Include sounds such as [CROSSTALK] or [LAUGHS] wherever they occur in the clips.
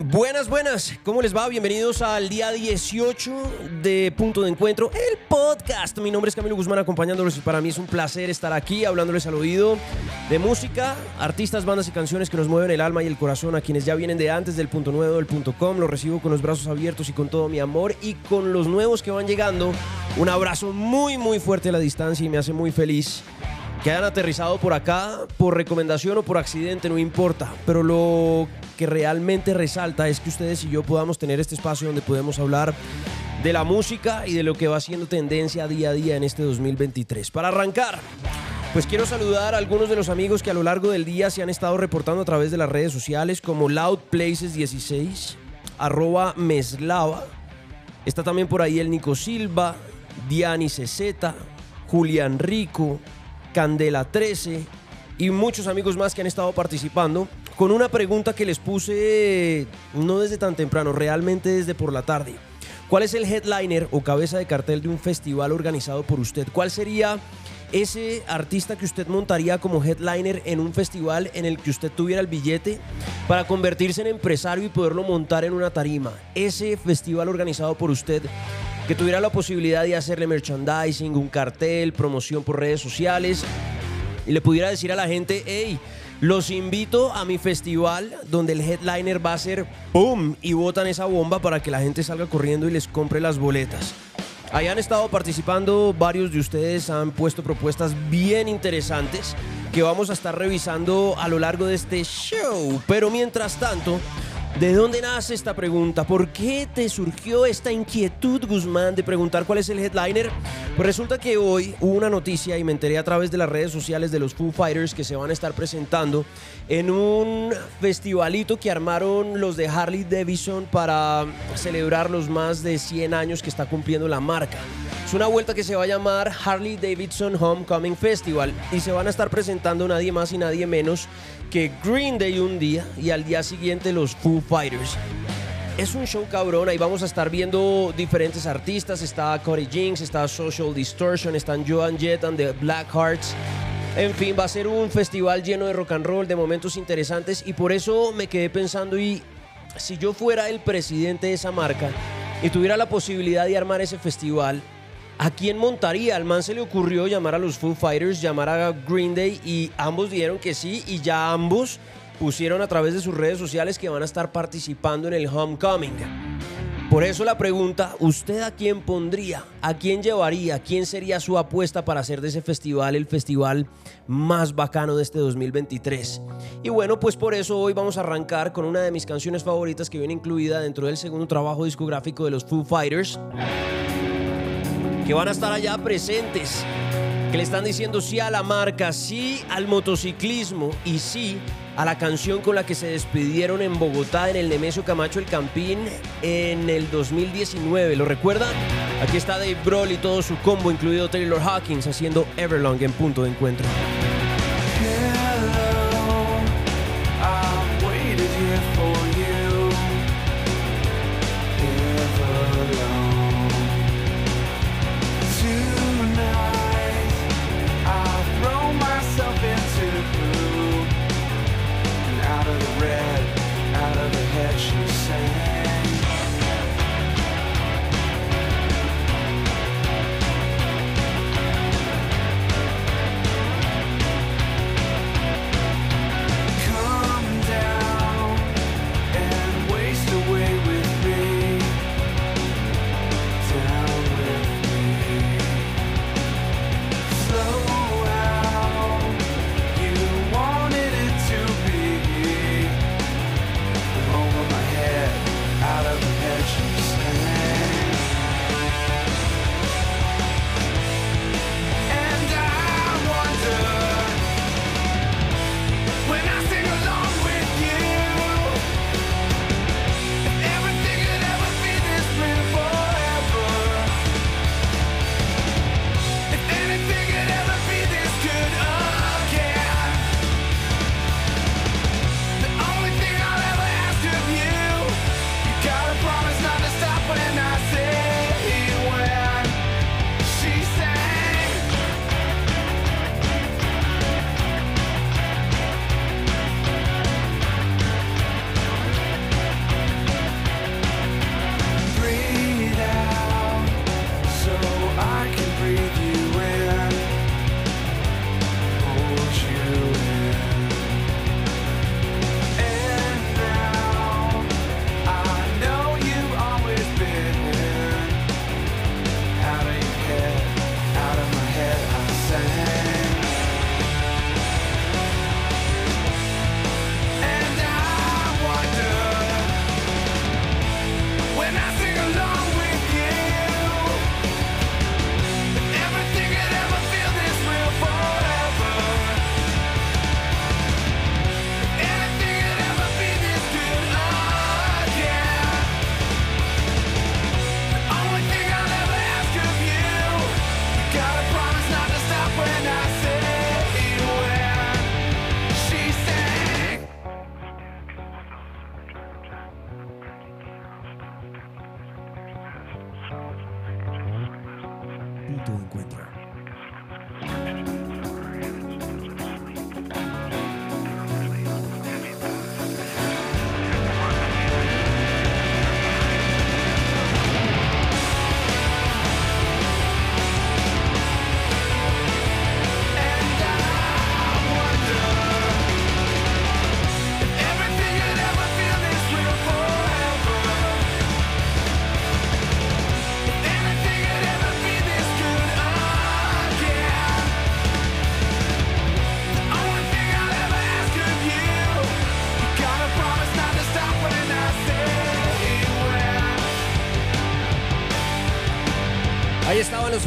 Buenas, buenas, ¿cómo les va? Bienvenidos al día 18 de Punto de Encuentro, el podcast. Mi nombre es Camilo Guzmán acompañándolos y para mí es un placer estar aquí hablándoles al oído de música, artistas, bandas y canciones que nos mueven el alma y el corazón a quienes ya vienen de antes del punto nuevo del punto com. Los recibo con los brazos abiertos y con todo mi amor y con los nuevos que van llegando. Un abrazo muy, muy fuerte a la distancia y me hace muy feliz que hayan aterrizado por acá por recomendación o por accidente, no importa. Pero lo que realmente resalta es que ustedes y yo podamos tener este espacio donde podemos hablar de la música y de lo que va siendo tendencia día a día en este 2023. Para arrancar, pues quiero saludar a algunos de los amigos que a lo largo del día se han estado reportando a través de las redes sociales como Loud Places 16, arroba Meslava. Está también por ahí el Nico Silva, Diani CZ, Julián Rico, Candela 13 y muchos amigos más que han estado participando con una pregunta que les puse no desde tan temprano, realmente desde por la tarde. ¿Cuál es el headliner o cabeza de cartel de un festival organizado por usted? ¿Cuál sería ese artista que usted montaría como headliner en un festival en el que usted tuviera el billete para convertirse en empresario y poderlo montar en una tarima? Ese festival organizado por usted que tuviera la posibilidad de hacerle merchandising, un cartel, promoción por redes sociales y le pudiera decir a la gente, hey, los invito a mi festival donde el headliner va a ser ¡pum! y botan esa bomba para que la gente salga corriendo y les compre las boletas. Ahí han estado participando varios de ustedes, han puesto propuestas bien interesantes que vamos a estar revisando a lo largo de este show. Pero mientras tanto, ¿De dónde nace esta pregunta? ¿Por qué te surgió esta inquietud, Guzmán, de preguntar cuál es el headliner? Pues resulta que hoy hubo una noticia y me enteré a través de las redes sociales de los Foo Fighters que se van a estar presentando en un festivalito que armaron los de Harley Davidson para celebrar los más de 100 años que está cumpliendo la marca. Es una vuelta que se va a llamar Harley Davidson Homecoming Festival y se van a estar presentando nadie más y nadie menos que Green Day un día y al día siguiente los Foo Fighters. Es un show cabrón, ahí vamos a estar viendo diferentes artistas, está Cody Jinks, está Social Distortion, están Joan Jett and the Black Hearts. En fin, va a ser un festival lleno de rock and roll, de momentos interesantes y por eso me quedé pensando y si yo fuera el presidente de esa marca y tuviera la posibilidad de armar ese festival, ¿A quién montaría? Al man se le ocurrió llamar a los Foo Fighters, llamar a Green Day y ambos dijeron que sí y ya ambos pusieron a través de sus redes sociales que van a estar participando en el Homecoming. Por eso la pregunta, ¿usted a quién pondría? ¿A quién llevaría? ¿Quién sería su apuesta para hacer de ese festival el festival más bacano de este 2023? Y bueno, pues por eso hoy vamos a arrancar con una de mis canciones favoritas que viene incluida dentro del segundo trabajo discográfico de los Foo Fighters que van a estar allá presentes, que le están diciendo sí a la marca, sí al motociclismo y sí a la canción con la que se despidieron en Bogotá en el Nemesio Camacho El Campín en el 2019. ¿Lo recuerdan? Aquí está Dave Grohl y todo su combo, incluido Taylor Hawkins, haciendo Everlong en punto de encuentro.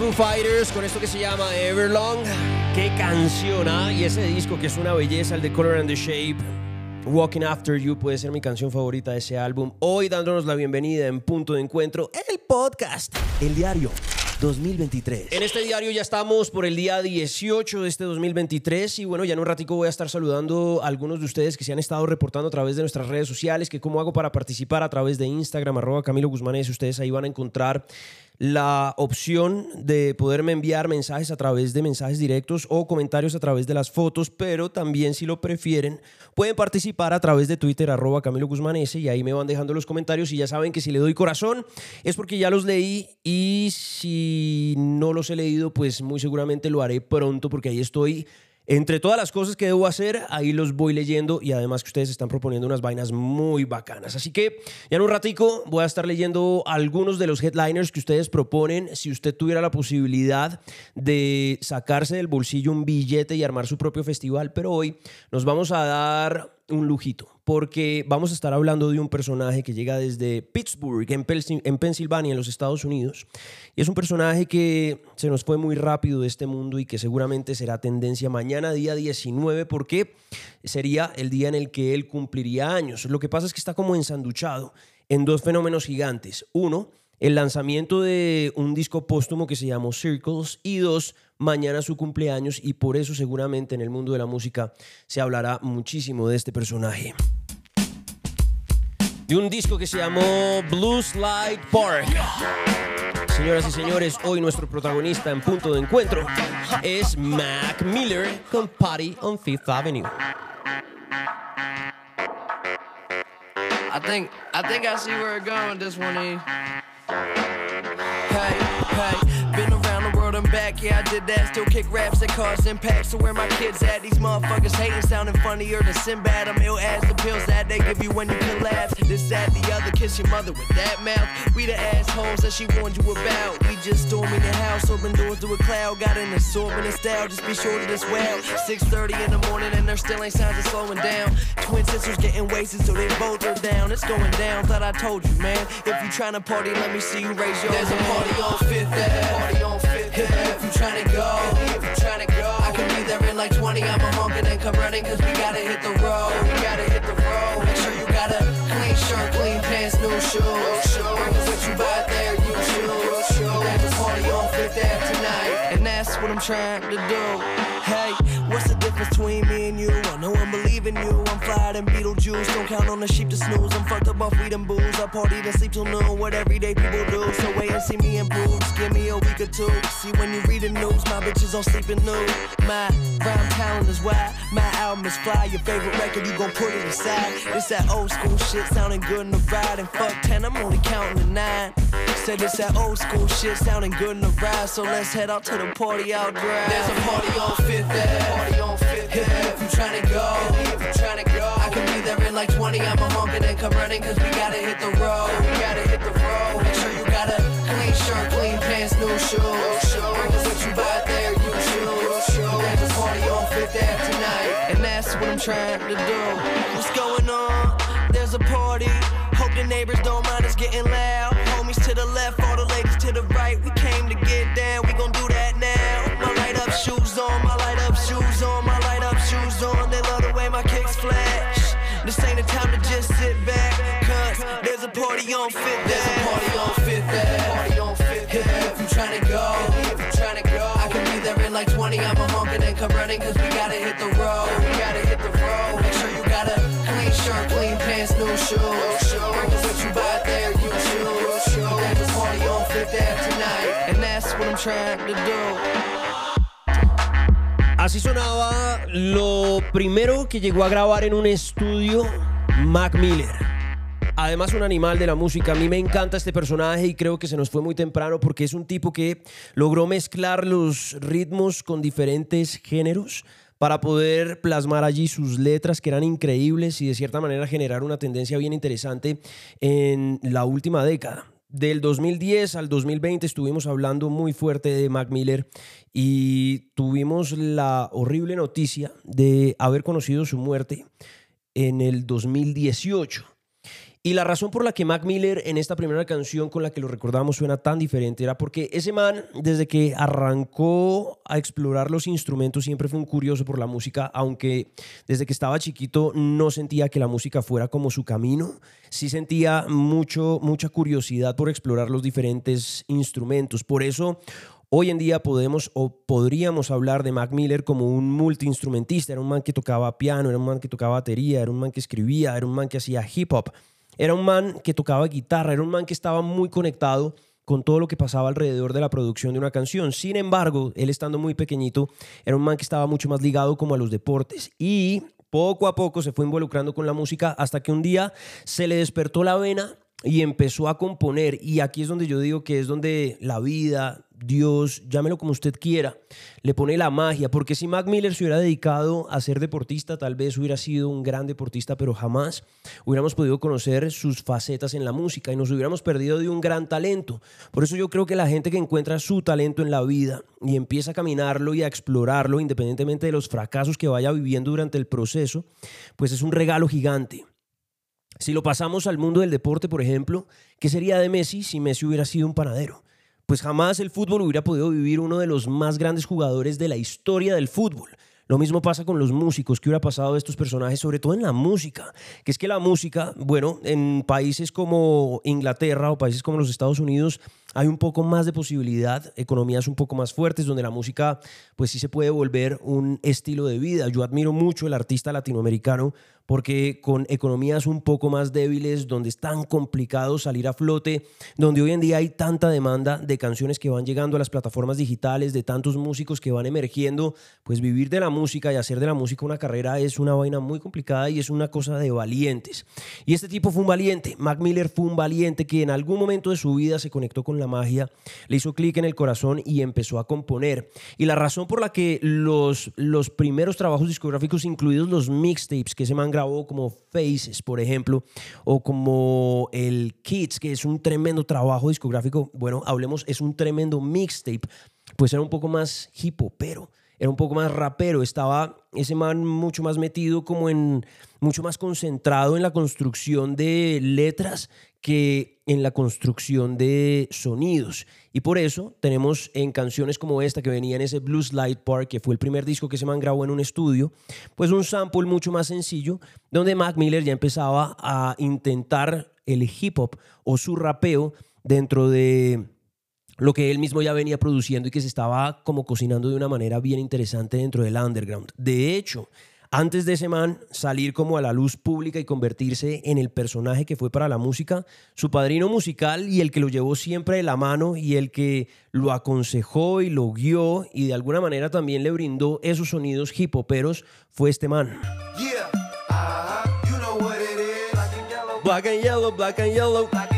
Fighters con esto que se llama Everlong. Qué canción, ¿ah? Y ese disco que es una belleza, el de Color and the Shape. Walking After You puede ser mi canción favorita de ese álbum. Hoy dándonos la bienvenida en Punto de Encuentro, el podcast, el diario 2023. En este diario ya estamos por el día 18 de este 2023 y bueno, ya en un ratico voy a estar saludando a algunos de ustedes que se han estado reportando a través de nuestras redes sociales, que cómo hago para participar a través de Instagram, arroba Camilo Guzmán, ustedes ahí van a encontrar la opción de poderme enviar mensajes a través de mensajes directos o comentarios a través de las fotos, pero también si lo prefieren pueden participar a través de Twitter arroba Camilo Guzmán y ahí me van dejando los comentarios. Y ya saben que si le doy corazón es porque ya los leí y si no los he leído pues muy seguramente lo haré pronto porque ahí estoy entre todas las cosas que debo hacer, ahí los voy leyendo y además que ustedes están proponiendo unas vainas muy bacanas. Así que ya en un ratico voy a estar leyendo algunos de los headliners que ustedes proponen. Si usted tuviera la posibilidad de sacarse del bolsillo un billete y armar su propio festival, pero hoy nos vamos a dar un lujito, porque vamos a estar hablando de un personaje que llega desde Pittsburgh, en, en, Pensilvania, en los Estados Unidos. Y es un personaje que se nos fue muy rápido de este mundo y que seguramente será tendencia mañana, día 19, porque sería el día en el que él cumpliría años. Lo que pasa es que está como ensanduchado en dos fenómenos gigantes. Uno, el lanzamiento de un disco póstumo que se llamó Circles y dos, mañana su cumpleaños y por eso seguramente en el mundo de la música se hablará muchísimo de este personaje. De un disco que se llamó Blue Slide Park. Señoras y señores, hoy nuestro protagonista en punto de encuentro es Mac Miller con Party on Fifth Avenue. I think I think I. Hey, hey, back, yeah, I did that. Still kick raps that cause impact. So where my kids at? These motherfuckers hating, sounding funnier than Sinbad. I'm ill as the pills that they give you when you collapse. This, that, the other, kiss your mother with that mouth. We the assholes that she warned you about. We just storming the house, open doors to a cloud. Got an assortment style, just be sure to this well. 6.30 in the morning and there still ain't signs of slowing down. Twin sisters getting wasted, so they both are down. It's going down, thought I told you, man. If you tryna party, let me see you raise your There's a party on Fifth Ave. Party on. If you tryna go, if you tryna go, I can be there in like 20. I'm a honkin' and then come running, cause we gotta hit the road. We gotta hit the road. Make sure you got a clean shirt, clean pants, new shoes. What you buy there, you choose. There's a party on Fifth Ave tonight, and that's what I'm trying to do. Hey, what's the difference between me believing you. I'm fly than Beetlejuice. Don't count on the sheep to snooze. I'm fucked up off weed and booze. I party and sleep till noon. What everyday people do. So wait and see me improve. Just give me a week or two. See when you read the news, my bitches all sleeping new. My rhyme talent is why my album is fly. Your favorite record, you gon' put it aside. It's that old school shit sounding good in the ride. And fuck 10, I'm only counting to nine. Said it's that old school shit sounding good in the ride. So let's head out to the party out drive. There's a party on Fifth Ave. Party on Fifth Ave. If you tryna go, in like 20. I'm a honkin' and come running, cause we gotta hit the road. We gotta hit the road. Make sure you got a clean shirt, clean pants, new shoes. Cause what you buy there, you choose. There's a party on Fifth Ave tonight, and that's what I'm trying to do. Así sonaba lo primero que llegó a grabar en un estudio Mac Miller. Además, un animal de la música. A mí me encanta este personaje y creo que se nos fue muy temprano porque es un tipo que logró mezclar los ritmos con diferentes géneros para poder plasmar allí sus letras que eran increíbles y de cierta manera generar una tendencia bien interesante en la última década. Del 2010 al 2020 estuvimos hablando muy fuerte de Mac Miller y tuvimos la horrible noticia de haber conocido su muerte en el 2018. Y la razón por la que Mac Miller en esta primera canción con la que lo recordamos suena tan diferente era porque ese man, desde que arrancó a explorar los instrumentos, siempre fue un curioso por la música, aunque desde que estaba chiquito no sentía que la música fuera como su camino, sí sentía mucho, mucha curiosidad por explorar los diferentes instrumentos. Por eso Hoy en día podemos o podríamos hablar de Mac Miller como un multiinstrumentista. Era un man que tocaba piano, era un man que tocaba batería, era un man que escribía, era un man que hacía hip hop. Era un man que tocaba guitarra, era un man que estaba muy conectado con todo lo que pasaba alrededor de la producción de una canción. Sin embargo, él estando muy pequeñito, era un man que estaba mucho más ligado como a los deportes y poco a poco se fue involucrando con la música hasta que un día se le despertó la vena y empezó a componer. Y aquí es donde yo digo que es donde la vida, Dios, llámelo como usted quiera, le pone la magia. Porque si Mac Miller se hubiera dedicado a ser deportista, tal vez hubiera sido un gran deportista, pero jamás hubiéramos podido conocer sus facetas en la música y nos hubiéramos perdido de un gran talento. Por eso yo creo que la gente que encuentra su talento en la vida y empieza a caminarlo y a explorarlo, independientemente de los fracasos que vaya viviendo durante el proceso, pues es un regalo gigante. Si lo pasamos al mundo del deporte, por ejemplo, ¿qué sería de Messi si Messi hubiera sido un panadero? Pues jamás el fútbol hubiera podido vivir uno de los más grandes jugadores de la historia del fútbol. Lo mismo pasa con los músicos. ¿Qué hubiera pasado de estos personajes? Sobre todo en la música. Que es que la música, bueno, en países como Inglaterra o países como los Estados Unidos hay un poco más de posibilidad, economías un poco más fuertes, donde la música pues sí se puede volver un estilo de vida. Yo admiro mucho el artista latinoamericano porque con economías un poco más débiles, donde es tan complicado salir a flote, donde hoy en día hay tanta demanda de canciones que van llegando a las plataformas digitales, de tantos músicos que van emergiendo, pues vivir de la música y hacer de la música una carrera es una vaina muy complicada y es una cosa de valientes. Y este tipo fue un valiente, Mac Miller fue un valiente que en algún momento de su vida se conectó con la magia, le hizo clic en el corazón y empezó a componer. Y la razón por la que los, los primeros trabajos discográficos, incluidos los mixtapes que se man grabó, como Faces, por ejemplo, o como el Kids, que es un tremendo trabajo discográfico, bueno, hablemos, es un tremendo mixtape, pues era un poco más hip pero era un poco más rapero, estaba ese man mucho más metido como en, mucho más concentrado en la construcción de letras que en la construcción de sonidos. Y por eso tenemos en canciones como esta que venía en ese Blues Light Park, que fue el primer disco que se man grabó en un estudio, pues un sample mucho más sencillo, donde Mac Miller ya empezaba a intentar el hip hop o su rapeo dentro de lo que él mismo ya venía produciendo y que se estaba como cocinando de una manera bien interesante dentro del underground. De hecho, antes de ese man salir como a la luz pública y convertirse en el personaje que fue para la música, su padrino musical y el que lo llevó siempre de la mano y el que lo aconsejó y lo guió y de alguna manera también le brindó esos sonidos hip hoperos fue este man. Black and yellow, black and yellow.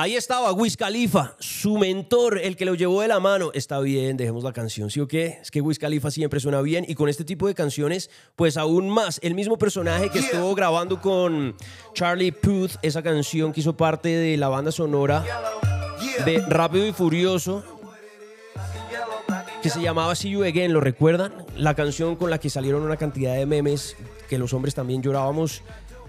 Ahí estaba Wiz Khalifa, su mentor, el que lo llevó de la mano. Está bien, dejemos la canción, ¿sí o qué? Es que Wiz Khalifa siempre suena bien y con este tipo de canciones, pues aún más. El mismo personaje que estuvo grabando con Charlie Puth, esa canción que hizo parte de la banda sonora de Rápido y Furioso, que se llamaba See You Again, ¿lo recuerdan? La canción con la que salieron una cantidad de memes que los hombres también llorábamos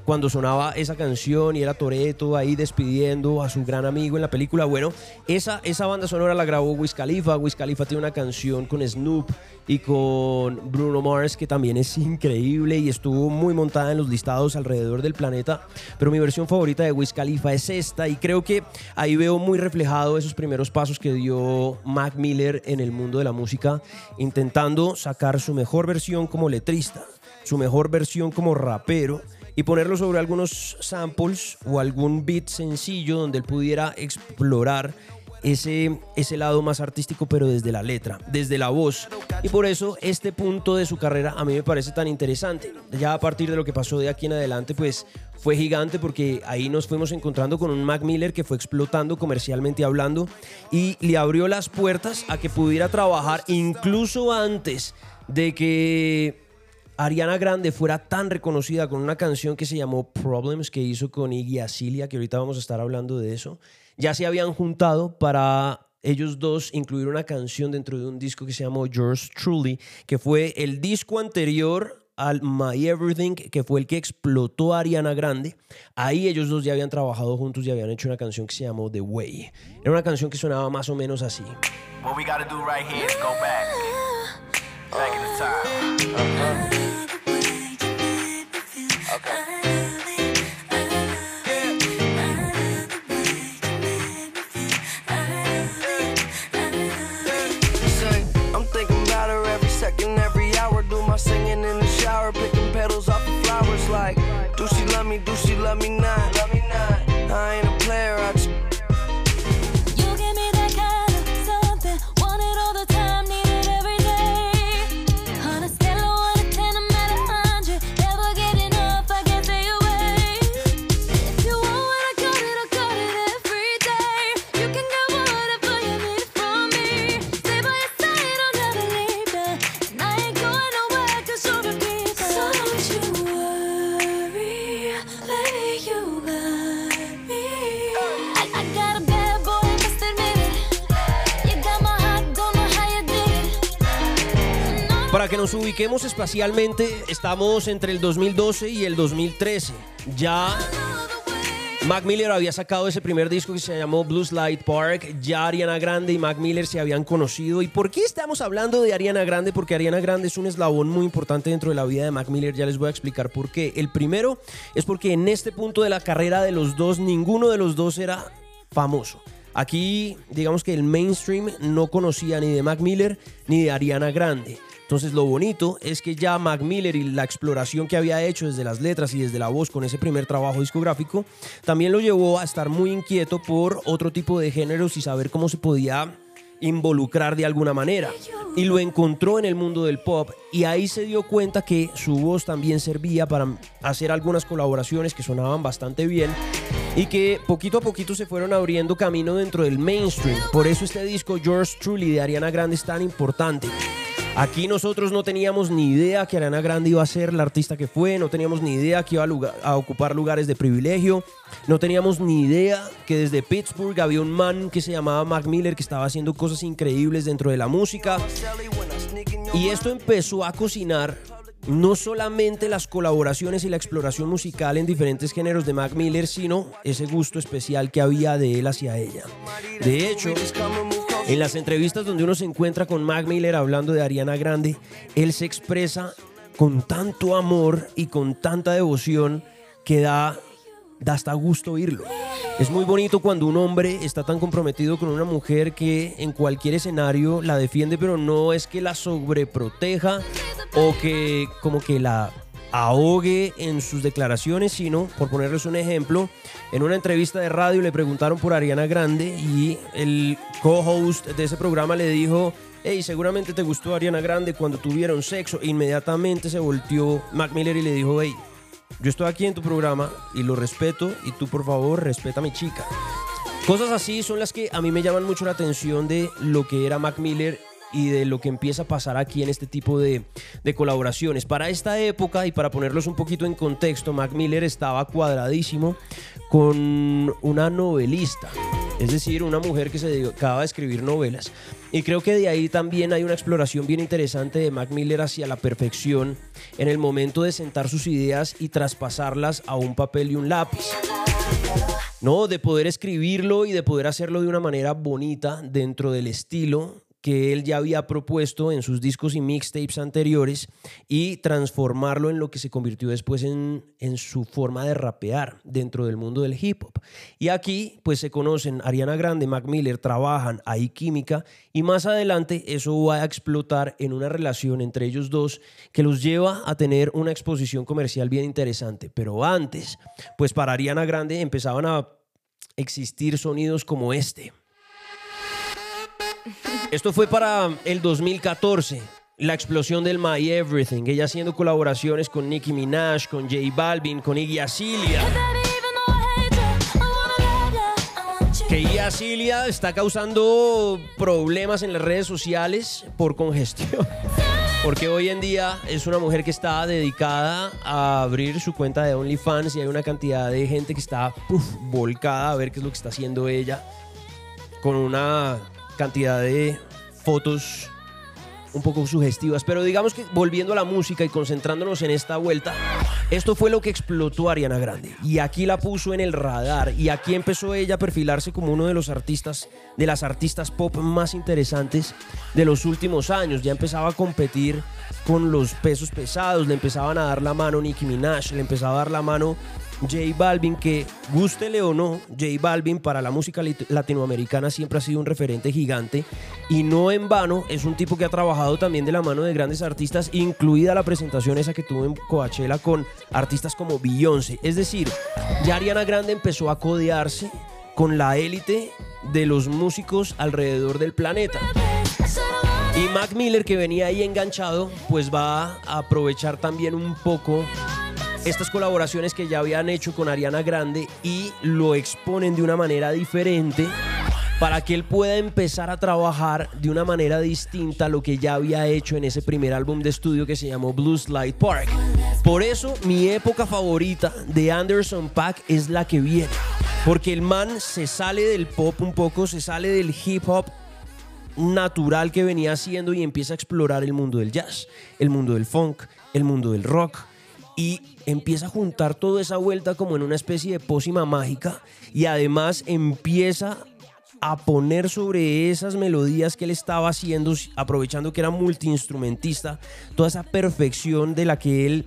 cuando sonaba esa canción y era Toreto ahí despidiendo a su gran amigo en la película. Bueno, esa, esa banda sonora la grabó Wiz Khalifa. Wiz Khalifa tiene una canción con Snoop y con Bruno Mars que también es increíble y estuvo muy montada en los listados alrededor del planeta. Pero mi versión favorita de Wiz Khalifa es esta y creo que ahí veo muy reflejado esos primeros pasos que dio Mac Miller en el mundo de la música, intentando sacar su mejor versión como letrista, su mejor versión como rapero y ponerlo sobre algunos samples o algún beat sencillo donde él pudiera explorar ese, ese lado más artístico, pero desde la letra, desde la voz. Y por eso este punto de su carrera a mí me parece tan interesante. Ya a partir de lo que pasó de aquí en adelante, pues fue gigante porque ahí nos fuimos encontrando con un Mac Miller que fue explotando comercialmente hablando y le abrió las puertas a que pudiera trabajar incluso antes de que Ariana Grande fuera tan reconocida con una canción que se llamó Problems que hizo con Iggy Azalea, que ahorita vamos a estar hablando de eso, ya se habían juntado para ellos dos incluir una canción dentro de un disco que se llamó Yours Truly, que fue el disco anterior al My Everything, que fue el que explotó a Ariana Grande. Ahí ellos dos ya habían trabajado juntos y habían hecho una canción que se llamó The Way. Era una canción que sonaba más o menos así. What we gotta do right here is go back. Back in the time. she love me? Do she love me not? Love me not. I ain't a player. I nos ubiquemos espacialmente, estamos entre el 2012 y el 2013. Ya Mac Miller había sacado ese primer disco que se llamó Blues Light Park. Ya Ariana Grande y Mac Miller se habían conocido. ¿Y por qué estamos hablando de Ariana Grande? Porque Ariana Grande es un eslabón muy importante dentro de la vida de Mac Miller. Ya les voy a explicar por qué. El primero es porque en este punto de la carrera de los dos, ninguno de los dos era famoso. Aquí, digamos que el mainstream no conocía ni de Mac Miller ni de Ariana Grande. Entonces lo bonito es que ya Mac Miller y la exploración que había hecho desde las letras y desde la voz con ese primer trabajo discográfico, también lo llevó a estar muy inquieto por otro tipo de géneros y saber cómo se podía involucrar de alguna manera. Y lo encontró en el mundo del pop y ahí se dio cuenta que su voz también servía para hacer algunas colaboraciones que sonaban bastante bien y que poquito a poquito se fueron abriendo camino dentro del mainstream. Por eso este disco George Truly de Ariana Grande es tan importante. Aquí nosotros no teníamos ni idea que Ariana Grande iba a ser la artista que fue, no teníamos ni idea que iba a, ocupar lugares de privilegio, no teníamos ni idea que desde Pittsburgh había un man que se llamaba Mac Miller que estaba haciendo cosas increíbles dentro de la música. Y esto empezó a cocinar no solamente las colaboraciones y la exploración musical en diferentes géneros de Mac Miller, sino ese gusto especial que había de él hacia ella. De hecho, en las entrevistas donde uno se encuentra con Mac Miller hablando de Ariana Grande, él se expresa con tanto amor y con tanta devoción que da, da hasta gusto oírlo. Es muy bonito cuando un hombre está tan comprometido con una mujer que en cualquier escenario la defiende, pero no es que la sobreproteja o que como que la ahogue en sus declaraciones, sino, por ponerles un ejemplo, en una entrevista de radio le preguntaron por Ariana Grande y el co-host de ese programa le dijo, hey, seguramente te gustó Ariana Grande cuando tuvieron sexo. Inmediatamente se volteó Mac Miller y le dijo, hey, yo estoy aquí en tu programa y lo respeto y tú por favor respeta a mi chica. Cosas así son las que a mí me llaman mucho la atención de lo que era Mac Miller y de lo que empieza a pasar aquí en este tipo de, colaboraciones. Para esta época y para ponerlos un poquito en contexto, Mac Miller estaba cuadradísimo con una novelista Es decir, una mujer que se dedicaba a escribir novelas. Y creo que de ahí también hay una exploración bien interesante de Mac Miller hacia la perfección en el momento de sentar sus ideas y traspasarlas a un papel y un lápiz. No, de poder escribirlo y de poder hacerlo de una manera bonita dentro del estilo que él ya había propuesto en sus discos y mixtapes anteriores y transformarlo en lo que se convirtió después en, en, su forma de rapear dentro del mundo del hip hop. Y aquí pues se conocen Ariana Grande, Mac Miller, trabajan, hay química y más adelante eso va a explotar en una relación entre ellos dos que los lleva a tener una exposición comercial bien interesante. Pero antes, pues para Ariana Grande empezaban a existir sonidos como este. Esto fue para el 2014, la explosión del My Everything, ella haciendo colaboraciones con Nicki Minaj, con J Balvin, con Iggy Azalea. Que Iggy Azalea está causando problemas en las redes sociales por congestión. [LAUGHS] Porque hoy en día es una mujer que está dedicada a abrir su cuenta de OnlyFans y hay una cantidad de gente que está volcada a ver qué es lo que está haciendo ella con una cantidad de fotos un poco sugestivas. Pero digamos que volviendo a la música y concentrándonos en esta vuelta, esto fue lo que explotó Ariana Grande. Y aquí la puso en el radar. Y aquí empezó ella a perfilarse como uno de los artistas, de las artistas pop más interesantes de los últimos años. Ya empezaba a competir con los pesos pesados, le empezaban a dar la mano Nicki Minaj, le empezaba a dar la mano J Balvin, que gústele o no, J Balvin para la música latinoamericana siempre ha sido un referente gigante y no en vano es un tipo que ha trabajado también de la mano de grandes artistas, incluida la presentación esa que tuvo en Coachella con artistas como Beyoncé. Es decir, ya Ariana Grande empezó a codearse con la élite de los músicos alrededor del planeta. Y Mac Miller, que venía ahí enganchado, pues va a aprovechar también un poco estas colaboraciones que ya habían hecho con Ariana Grande y lo exponen de una manera diferente para que él pueda empezar a trabajar de una manera distinta a lo que ya había hecho en ese primer álbum de estudio que se llamó Blues Light Park. Por eso mi época favorita de Anderson Pack es la que viene, porque el man se sale del pop un poco, se sale del hip hop natural que venía haciendo y empieza a explorar el mundo del jazz, el mundo del funk, el mundo del rock, y empieza a juntar toda esa vuelta como en una especie de pócima mágica y además empieza a poner sobre esas melodías que él estaba haciendo, aprovechando que era multiinstrumentista, toda esa perfección de la que él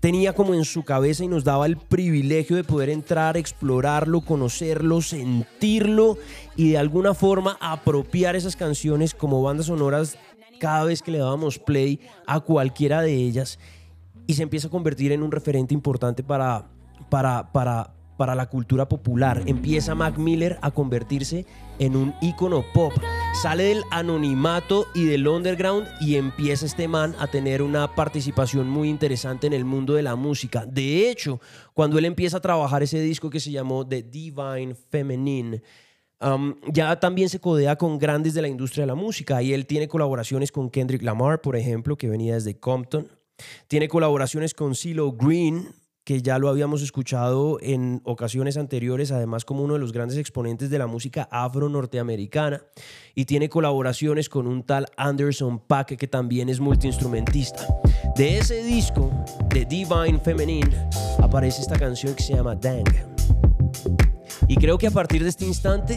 tenía como en su cabeza y nos daba el privilegio de poder entrar, explorarlo, conocerlo, sentirlo y de alguna forma apropiar esas canciones como bandas sonoras cada vez que le dábamos play a cualquiera de ellas y se empieza a convertir en un referente importante para, para, para, para la cultura popular. Empieza Mac Miller a convertirse en un ícono pop. Sale del anonimato y del underground y empieza este man a tener una participación muy interesante en el mundo de la música. De hecho, cuando él empieza a trabajar ese disco que se llamó The Divine Feminine, um, ya también se codea con grandes de la industria de la música y él tiene colaboraciones con Kendrick Lamar, por ejemplo, que venía desde Compton. Tiene colaboraciones con CeeLo Green, que ya lo habíamos escuchado en ocasiones anteriores, además como uno de los grandes exponentes de la música afro-norteamericana. Y tiene colaboraciones con un tal Anderson Paak, que también es multiinstrumentista. De ese disco, de Divine Feminine, aparece esta canción que se llama Dang. Y creo que a partir de este instante,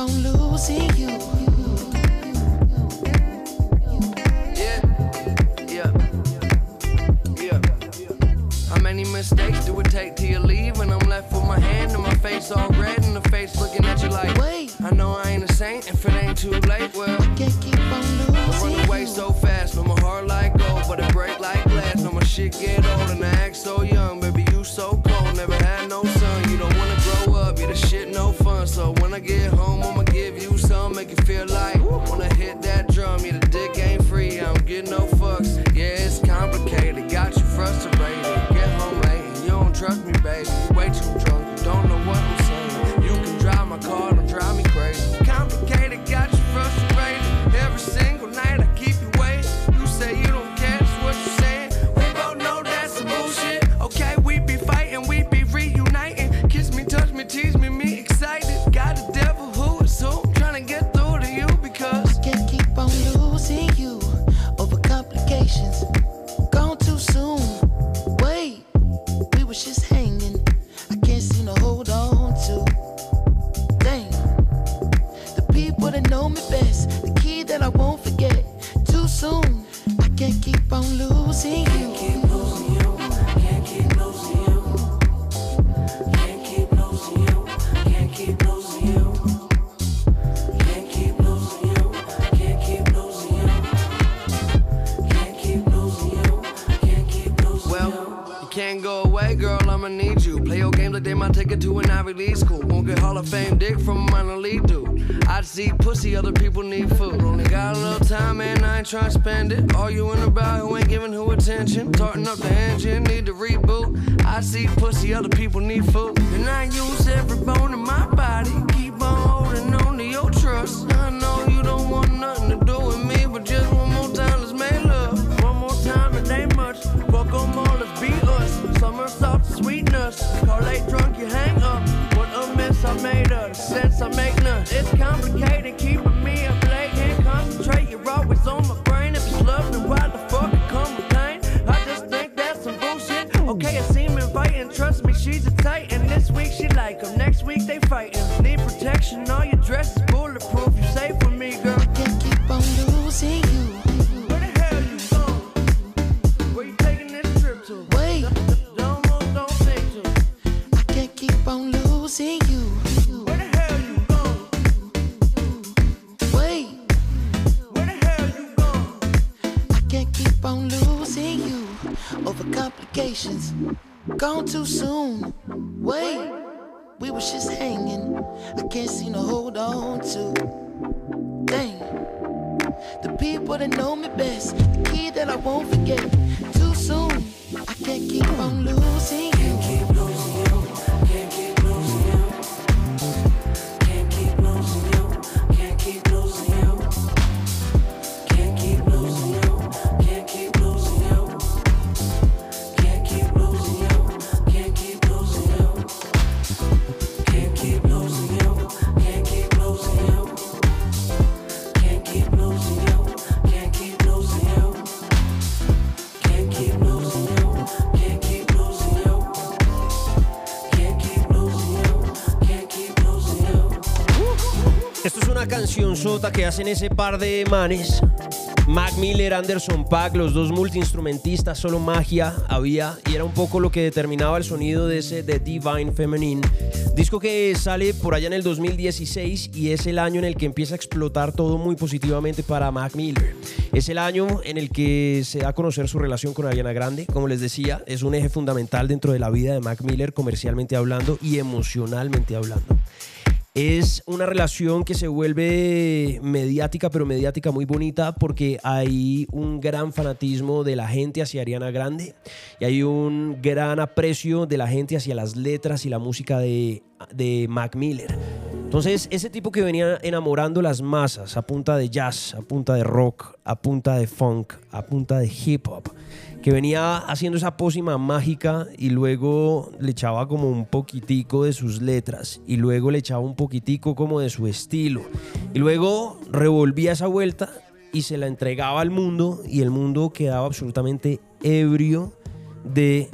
on losing you. Yeah, yeah, yeah. How many mistakes do it take till you leave? and I'm left with my hand and my face all red, and the face looking at you like, Wait. I know I ain't a saint if it ain't too late. Well, I can't keep on losing. I run away so fast, no my heart like gold, but it break like glass. No my shit get old and I act so young, baby. So when I get home, I'ma give you some, make you feel like. Wanna hit that drum, yeah, the dick ain't free, I don't get no fucks. Yeah, it's complicated, got you frustrated. Get home late, you don't trust me, baby. Way too drunk. See other people need food. Only got a little time, and I ain't trying to spend it. Arguing about who ain't giving who attention. Tarting up the engine, need to reboot. I see pussy, other people need food. And I use every bone in my body. Keep on holding on to your trust. I know you don't want nothing to do with me, but just one more time, let's make love. One more time, it ain't much. Fuck them all, let's be us. Summer salt, sweetness. Call late drunk, you hang up. What a mess I made of. Sense I make none. It's complicated, fighting. Need protection, all your dress to. Dang. The people that know me best, the key that I won't forget. Too soon, I can't keep on losing que hacen ese par de manes. Mac Miller, Anderson Paak, los dos multiinstrumentistas, solo magia había y era un poco lo que determinaba el sonido de ese The Divine Feminine. Disco que sale por allá en el 2016 y es el año en el que empieza a explotar todo muy positivamente para Mac Miller. Es el año en el que se da a conocer su relación con Ariana Grande. Como les decía, es un eje fundamental dentro de la vida de Mac Miller, comercialmente hablando y emocionalmente hablando. Es una relación que se vuelve mediática, pero mediática muy bonita porque hay un gran fanatismo de la gente hacia Ariana Grande y hay un gran aprecio de la gente hacia las letras y la música de, de Mac Miller. Entonces, ese tipo que venía enamorando las masas a punta de jazz, a punta de rock, a punta de funk, a punta de hip hop, que venía haciendo esa pócima mágica y luego le echaba como un poquitico de sus letras y luego le echaba un poquitico como de su estilo. Y luego revolvía esa vuelta y se la entregaba al mundo y el mundo quedaba absolutamente ebrio de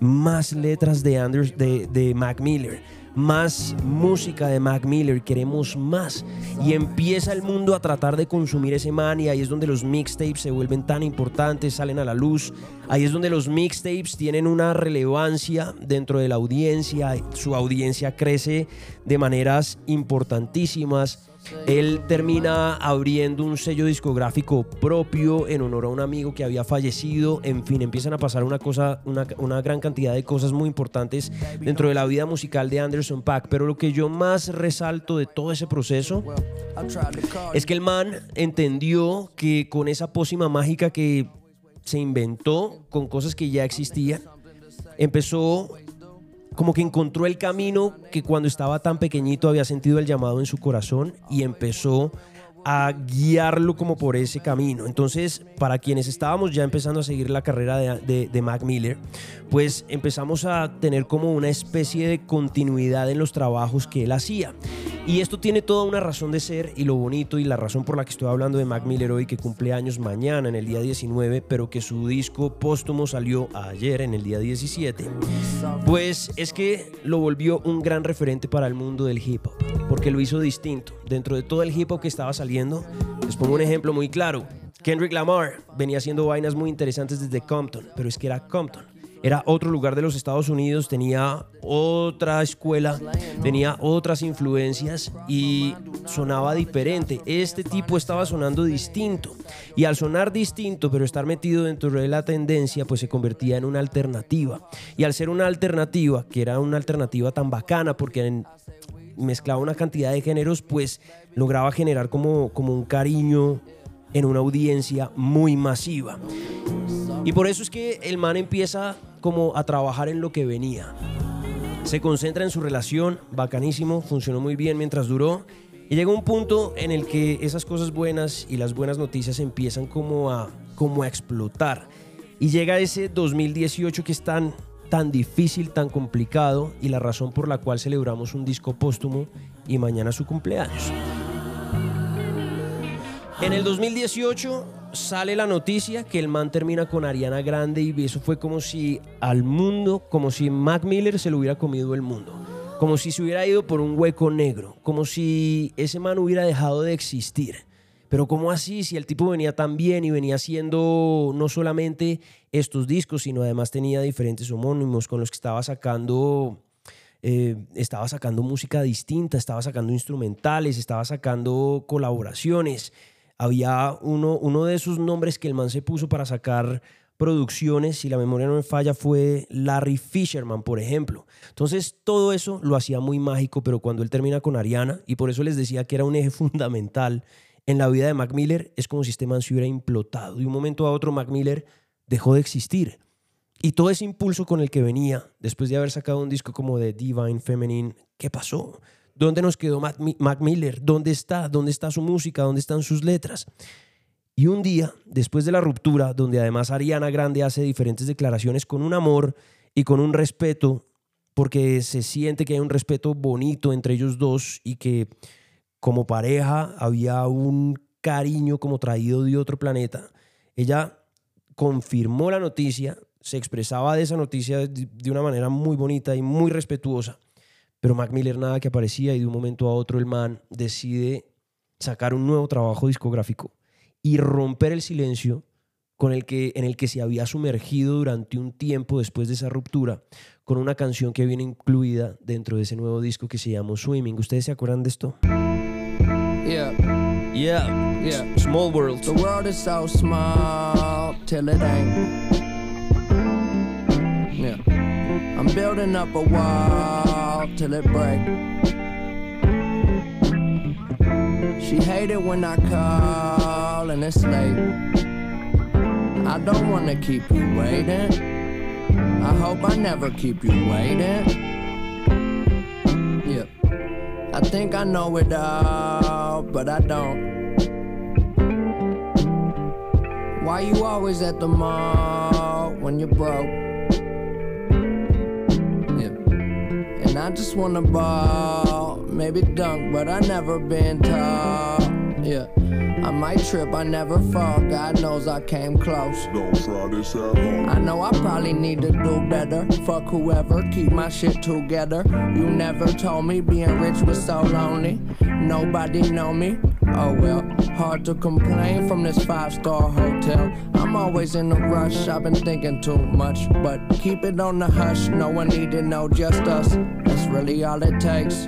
más letras de, Anders, de, de Mac Miller más música de Mac Miller, queremos más. Y empieza el mundo a tratar de consumir ese man y ahí es donde los mixtapes se vuelven tan importantes, salen a la luz. Ahí es donde los mixtapes tienen una relevancia dentro de la audiencia, su audiencia crece de maneras importantísimas. Él termina abriendo un sello discográfico propio en honor a un amigo que había fallecido. En fin, empiezan a pasar una cosa, una, gran cantidad de cosas muy importantes dentro de la vida musical de Anderson Paak. Pero lo que yo más resalto de todo ese proceso es que el man entendió que con esa pócima mágica que se inventó con cosas que ya existían, empezó como que encontró el camino que cuando estaba tan pequeñito había sentido el llamado en su corazón y empezó a guiarlo como por ese camino. Entonces, para quienes estábamos ya empezando a seguir la carrera de, Mac Miller, pues empezamos a tener como una especie de continuidad en los trabajos que él hacía. Y esto tiene toda una razón de ser y lo bonito y la razón por la que estoy hablando de Mac Miller hoy, que cumple años mañana en el día 19, pero que su disco póstumo salió ayer en el día 17, pues es que lo volvió un gran referente para el mundo del hip hop, porque lo hizo distinto. Dentro de todo el hip hop que estaba saliendo, les pongo un ejemplo muy claro. Kendrick Lamar venía haciendo vainas muy interesantes desde Compton, pero es que era Compton. Era otro lugar de los Estados Unidos, tenía otra escuela, tenía otras influencias y sonaba diferente. Este tipo estaba sonando distinto. Y al sonar distinto, pero estar metido dentro de la tendencia, pues se convertía en una alternativa. Y al ser una alternativa, que era una alternativa tan bacana, porque mezclaba una cantidad de géneros, pues lograba generar como, como un cariño en una audiencia muy masiva. Y por eso es que el man empieza como a trabajar en lo que venía. Se concentra en su relación, bacanísimo, funcionó muy bien mientras duró. Y llega un punto en el que esas cosas buenas y las buenas noticias empiezan como a, como a explotar. Y llega ese 2018 que es tan, tan difícil, tan complicado y la razón por la cual celebramos un disco póstumo y mañana su cumpleaños. En el 2018 sale la noticia que el man termina con Ariana Grande y eso fue como si al mundo, como si Mac Miller se lo hubiera comido el mundo. Como si se hubiera ido por un hueco negro. Como si ese man hubiera dejado de existir. Pero ¿cómo así? Si el tipo venía tan bien y venía haciendo no solamente estos discos, sino además tenía diferentes homónimos con los que estaba sacando eh, estaba sacando música distinta, estaba sacando instrumentales, estaba sacando colaboraciones había uno, uno de esos nombres que el man se puso para sacar producciones, si la memoria no me falla, fue Larry Fisherman, por ejemplo. Entonces, todo eso lo hacía muy mágico, pero cuando él termina con Ariana, y por eso les decía que era un eje [LAUGHS] fundamental en la vida de Mac Miller, es como si este man se hubiera implotado. De un momento a otro, Mac Miller dejó de existir. Y todo ese impulso con el que venía, después de haber sacado un disco como de Divine Feminine, ¿qué pasó? ¿Dónde nos quedó Mac, Miller? ¿Dónde está? ¿Dónde está su música? ¿Dónde están sus letras? Y un día, después de la ruptura, donde además Ariana Grande hace diferentes declaraciones con un amor y con un respeto, porque se siente que hay un respeto bonito entre ellos dos y que como pareja había un cariño como traído de otro planeta, ella confirmó la noticia, se expresaba de esa noticia de una manera muy bonita y muy respetuosa. Pero Mac Miller nada que aparecía y de un momento a otro el man decide sacar un nuevo trabajo discográfico y romper el silencio con el que, en el que se había sumergido durante un tiempo después de esa ruptura, con una canción que viene incluida dentro de ese nuevo disco que se llama Swimming. ¿Ustedes se acuerdan de esto? Yeah. Yeah. yeah. Small world. The world is so small till it ain't. Yeah. I'm building up a wall. Till it break. She hated when I call and it's late. I don't wanna keep you waiting. I hope I never keep you waiting. Yeah. I think I know it all, but I don't. Why you always at the mall when you're broke? And I just wanna ball, maybe dunk, but I never been tall. Yeah. I might trip, I never fall. God knows I came close. Don't try this at home. I know I probably need to do better. Fuck whoever, keep my shit together. You never told me being rich was so lonely. Nobody know me. Oh well, hard to complain from this five star hotel. I'm always in a rush, I've been thinking too much. But keep it on the hush, no one need to know, just us. That's really all it takes.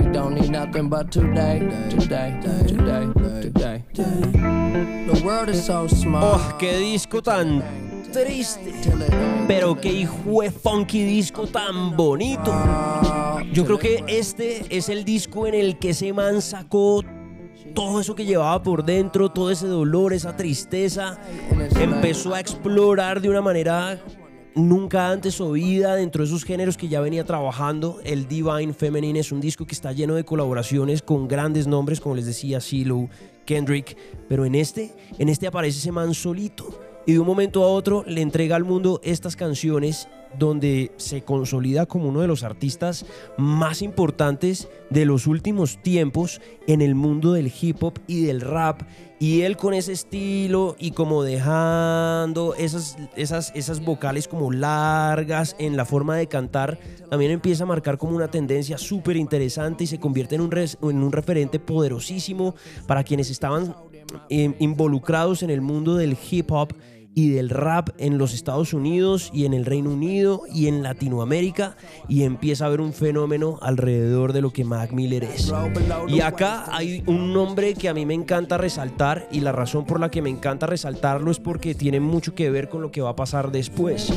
We don't need nothing but today, today, today, today. The world is so small. Oh, qué disco tan triste. Pero qué hijo de funky disco tan bonito. Yo creo que este es el disco en el que ese man sacó todo eso que llevaba por dentro, todo ese dolor, esa tristeza. Empezó a explorar de una manera nunca antes oída dentro de esos géneros que ya venía trabajando. El Divine Feminine es un disco que está lleno de colaboraciones con grandes nombres, como les decía, Silo, Kendrick. Pero en este, en este aparece ese man solito y de un momento a otro le entrega al mundo estas canciones donde se consolida como uno de los artistas más importantes de los últimos tiempos en el mundo del hip hop y del rap. Y él con ese estilo y como dejando esas, esas, esas vocales como largas en la forma de cantar, también empieza a marcar como una tendencia súper interesante y se convierte en un, en un referente poderosísimo para quienes estaban eh, involucrados en el mundo del hip hop y del rap en los Estados Unidos y en el Reino Unido y en Latinoamérica y empieza a haber un fenómeno alrededor de lo que Mac Miller es. Y acá hay un nombre que a mí me encanta resaltar y la razón por la que me encanta resaltarlo es porque tiene mucho que ver con lo que va a pasar después.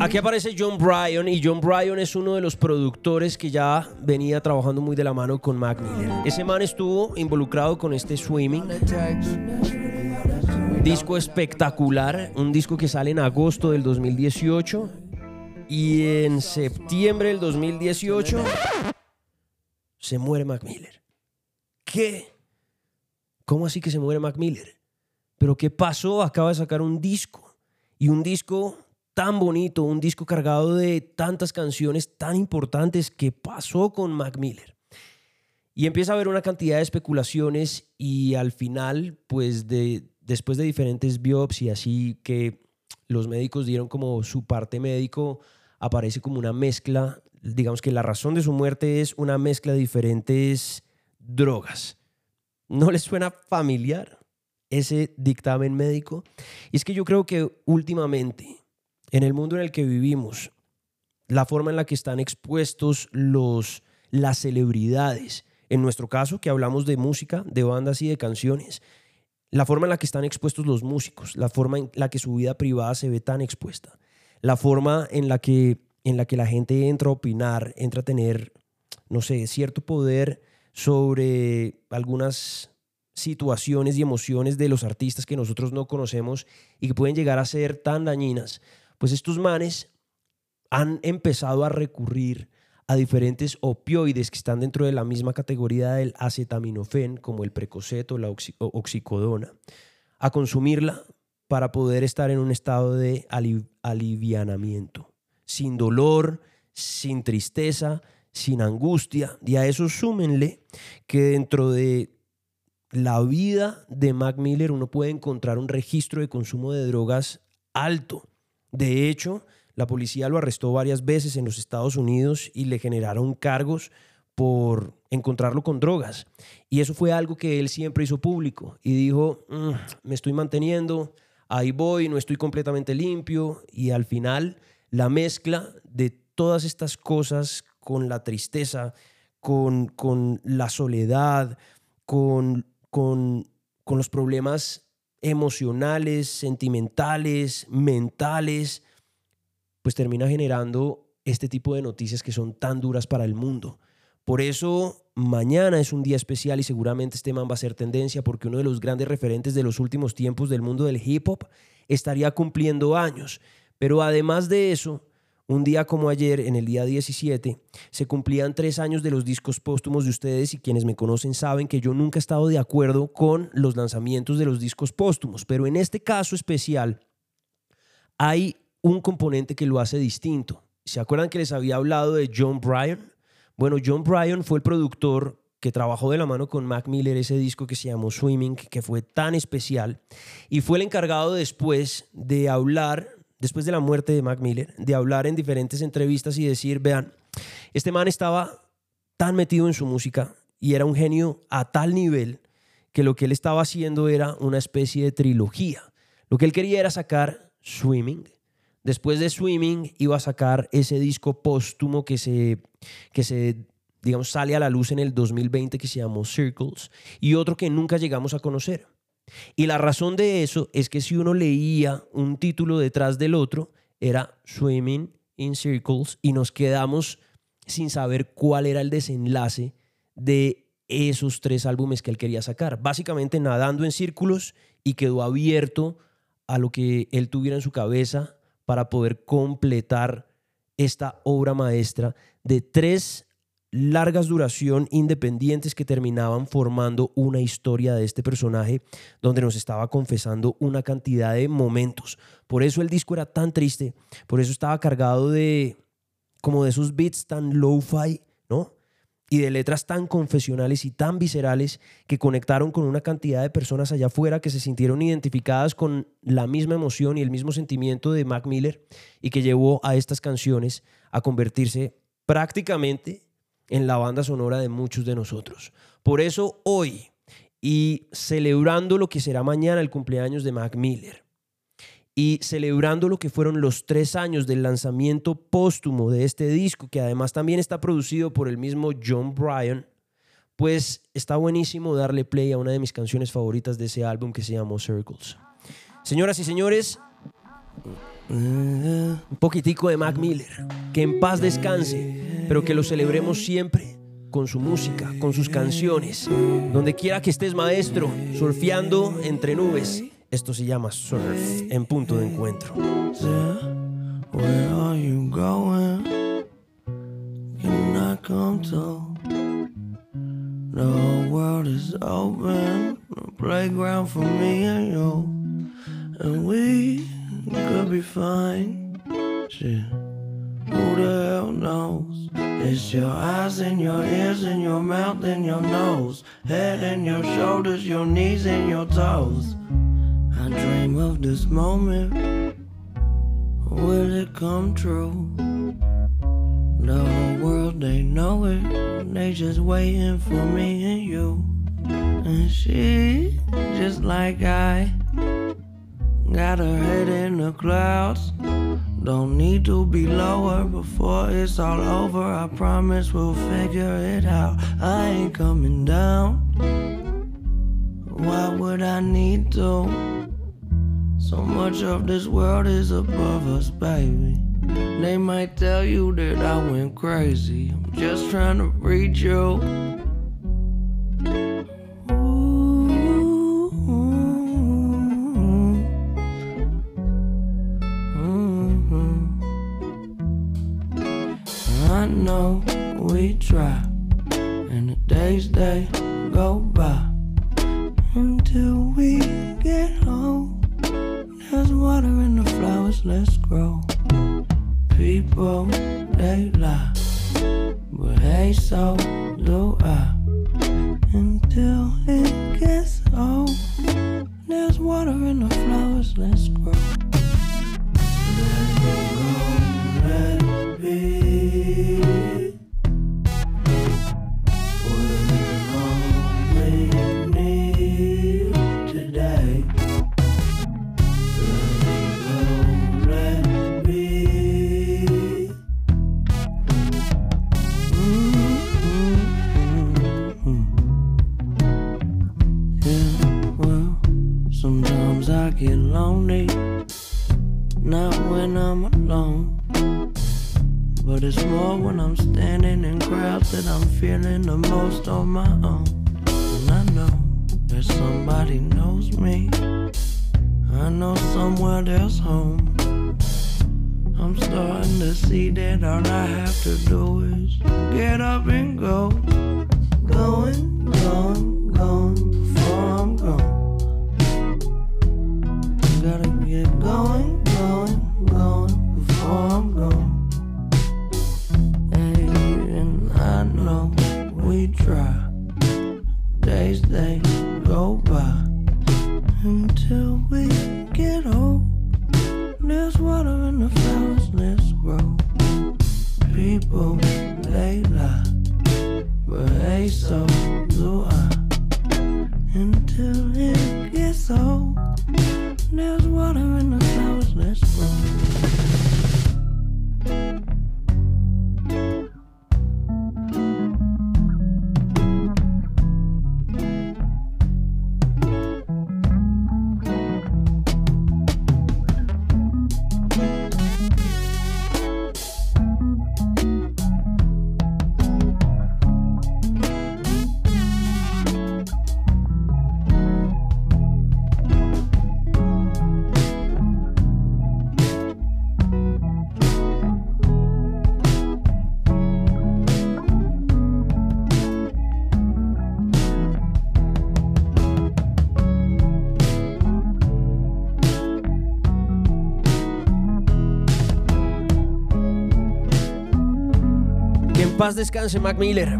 Aquí aparece John Bryan y John Bryan es uno de los productores que ya venía trabajando muy de la mano con Mac Miller. Ese man estuvo involucrado con este Swimming, disco espectacular, un disco que sale en agosto del 2018 y en septiembre del 2018 se muere Mac Miller. ¿Qué? ¿Cómo así que se muere Mac Miller? ¿Pero qué pasó? Acaba de sacar un disco y un disco tan bonito, un disco cargado de tantas canciones tan importantes. ¿Qué pasó con Mac Miller? Y empieza a haber una cantidad de especulaciones y al final, pues de, después de diferentes biopsias así que los médicos dieron como su parte médico, aparece como una mezcla, digamos que la razón de su muerte es una mezcla de diferentes drogas. ¿No les suena familiar ese dictamen médico? Y es que yo creo que últimamente, en el mundo en el que vivimos, la forma en la que están expuestos los, las celebridades, en nuestro caso, que hablamos de música, de bandas y de canciones, la forma en la que están expuestos los músicos, la forma en la que su vida privada se ve tan expuesta, la forma en la que, en la, que la gente entra a opinar, entra a tener, no sé, cierto poder sobre algunas situaciones y emociones de los artistas que nosotros no conocemos y que pueden llegar a ser tan dañinas, pues estos manes han empezado a recurrir a diferentes opioides que están dentro de la misma categoría del acetaminofén, como el Precocet o la oxicodona, a consumirla para poder estar en un estado de ali- alivianamiento, sin dolor, sin tristeza, sin angustia. Y a eso súmenle que dentro de la vida de Mac Miller uno puede encontrar un registro de consumo de drogas alto. De hecho, la policía lo arrestó varias veces en los Estados Unidos y le generaron cargos por encontrarlo con drogas. Y eso fue algo que él siempre hizo público y dijo, "Mm, me estoy manteniendo, ahí voy, no estoy completamente limpio. Y al final, la mezcla de todas estas cosas con la tristeza, con, con la soledad, con, con, con los problemas emocionales, sentimentales, mentales, pues termina generando este tipo de noticias que son tan duras para el mundo. Por eso mañana es un día especial y seguramente este man va a ser tendencia porque uno de los grandes referentes de los últimos tiempos del mundo del hip hop estaría cumpliendo años. Pero además de eso, un día como ayer, en el día 17, se cumplían tres años de los discos póstumos de ustedes y quienes me conocen saben que yo nunca he estado de acuerdo con los lanzamientos de los discos póstumos. Pero en este caso especial hay un componente que lo hace distinto. ¿Se acuerdan que les había hablado de John Bryan? Bueno, John Bryan fue el productor que trabajó de la mano con Mac Miller ese disco que se llamó Swimming, que fue tan especial, y fue el encargado después de hablar, después de la muerte de Mac Miller, de hablar en diferentes entrevistas y decir, vean, este man estaba tan metido en su música y era un genio a tal nivel que lo que él estaba haciendo era una especie de trilogía. Lo que él quería era sacar Swimming. Después de Swimming iba a sacar ese disco póstumo que se, que se digamos, sale a la luz en el 2020 que se llamó Circles y otro que nunca llegamos a conocer. Y la razón de eso es que si uno leía un título detrás del otro, era Swimming in Circles y nos quedamos sin saber cuál era el desenlace de esos tres álbumes que él quería sacar. Básicamente nadando en círculos y quedó abierto a lo que él tuviera en su cabeza para poder completar esta obra maestra de tres largas duración independientes que terminaban formando una historia de este personaje donde nos estaba confesando una cantidad de momentos. Por eso el disco era tan triste, por eso estaba cargado de como de esos beats tan lo-fi, ¿no? Y de letras tan confesionales y tan viscerales que conectaron con una cantidad de personas allá afuera que se sintieron identificadas con la misma emoción y el mismo sentimiento de Mac Miller y que llevó a estas canciones a convertirse prácticamente en la banda sonora de muchos de nosotros. Por eso hoy, y celebrando lo que será mañana el cumpleaños de Mac Miller, y celebrando lo que fueron los tres años del lanzamiento póstumo de este disco, que además también está producido por el mismo John Bryan, pues está buenísimo darle play a una de mis canciones favoritas de ese álbum que se llamó Circles. Señoras y señores, un poquitico de Mac Miller, que en paz descanse, pero que lo celebremos siempre con su música, con sus canciones, donde quiera que estés maestro, surfeando entre nubes. Esto se llama surf en punto de encuentro. Where are you going? Can I come to? The world is open, playground for me and you, and we could be fine. Shit, who the hell knows? It's your eyes and your ears and your mouth and your nose, head and your shoulders, your knees and your toes. I dream of this moment. Will it come true? The whole world, they know it. They just waiting for me and you. And she, just like I, got her head in the clouds. Don't need to be lower before it's all over. I promise we'll figure it out. I ain't coming down. Why would I need to? So much of this world is above us, baby. They might tell you that I went crazy. I'm just trying to reach you. Paz descanse Mac Miller.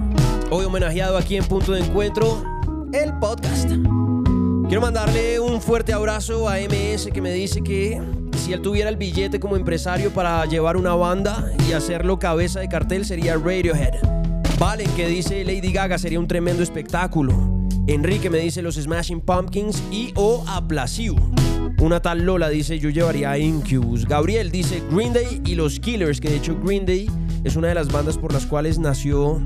Hoy homenajeado aquí en Punto de Encuentro, el podcast. Quiero mandarle un fuerte abrazo a MS que me dice que si él tuviera el billete como empresario para llevar una banda y hacerlo cabeza de cartel sería Radiohead. Valen que dice Lady Gaga sería un tremendo espectáculo. Enrique me dice los Smashing Pumpkins y o a Placebo. Una tal Lola dice yo llevaría a Incubus. Gabriel dice Green Day y los Killers, que de hecho Green Day es una de las bandas por las cuales nació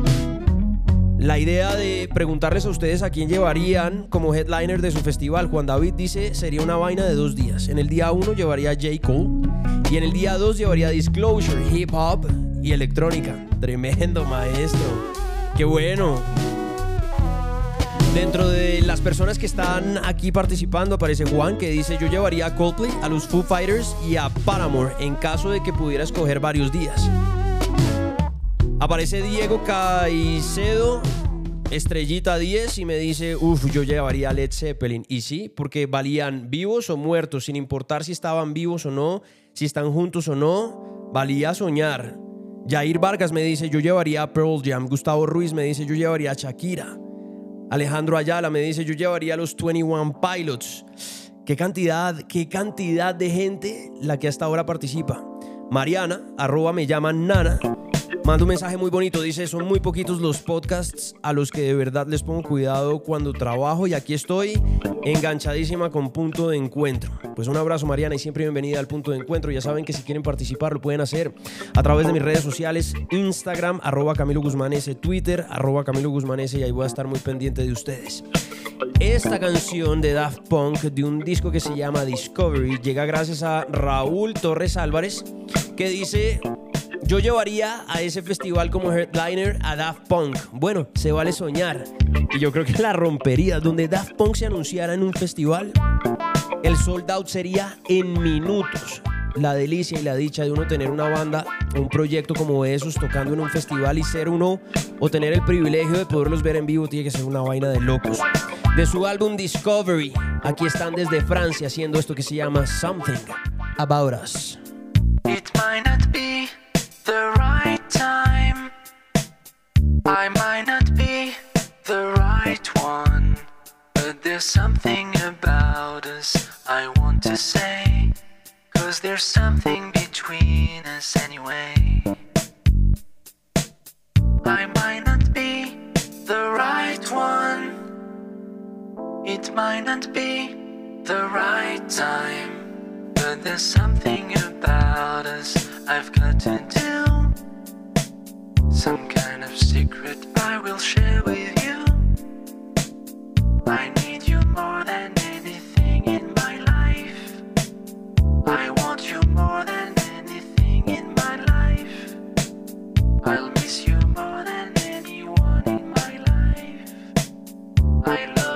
la idea de preguntarles a ustedes a quién llevarían como headliner de su festival. Juan David dice sería una vaina de dos días. En el día uno llevaría J. Cole y en el día dos llevaría Disclosure, hip hop y electrónica. Tremendo maestro. Qué bueno. Dentro de las personas que están aquí participando aparece Juan que dice yo llevaría a Coldplay, a los Foo Fighters y a Paramore en caso de que pudiera escoger varios días. Aparece Diego Caicedo, estrellita 10 y me dice, uff, yo llevaría a Led Zeppelin. Y sí, porque valían vivos o muertos, sin importar si estaban vivos o no, si están juntos o no, valía soñar. Jair Vargas me dice, yo llevaría a Pearl Jam. Gustavo Ruiz me dice, yo llevaría a Shakira. Alejandro Ayala me dice, yo llevaría a los 21 Pilots. Qué cantidad, qué cantidad de gente la que hasta ahora participa. Mariana, arroba me llaman Nana. Manda un mensaje muy bonito, dice, son muy poquitos los podcasts a los que de verdad les pongo cuidado cuando trabajo y aquí estoy enganchadísima con punto de encuentro. Pues un abrazo Mariana y siempre bienvenida al punto de encuentro. Ya saben que si quieren participar lo pueden hacer a través de mis redes sociales, Instagram, arroba Camilo Guzmán Twitter, arroba Camilo Guzmán y ahí voy a estar muy pendiente de ustedes. Esta canción de Daft Punk de un disco que se llama Discovery llega gracias a Raúl Torres Álvarez que dice yo llevaría a ese festival como headliner a Daft Punk. Bueno, se vale soñar. Y yo creo que la rompería. Donde Daft Punk se anunciara en un festival, el sold out sería en minutos. La delicia y la dicha de uno tener una banda, un proyecto como esos, tocando en un festival y ser uno, o tener el privilegio de poderlos ver en vivo, tiene que ser una vaina de locos. De su álbum Discovery, aquí están desde Francia haciendo esto que se llama Something About Us. It might not be the right time. I might not be the right one. But there's something about us I want to say. Cause there's something between us anyway. I might not be the right one. It might not be the right time. But there's something about us I've got to do. Some kind of secret I will share with you. I need you more than anything in my life. I want you more than anything in my life. I'll miss you more than anyone in my life. I love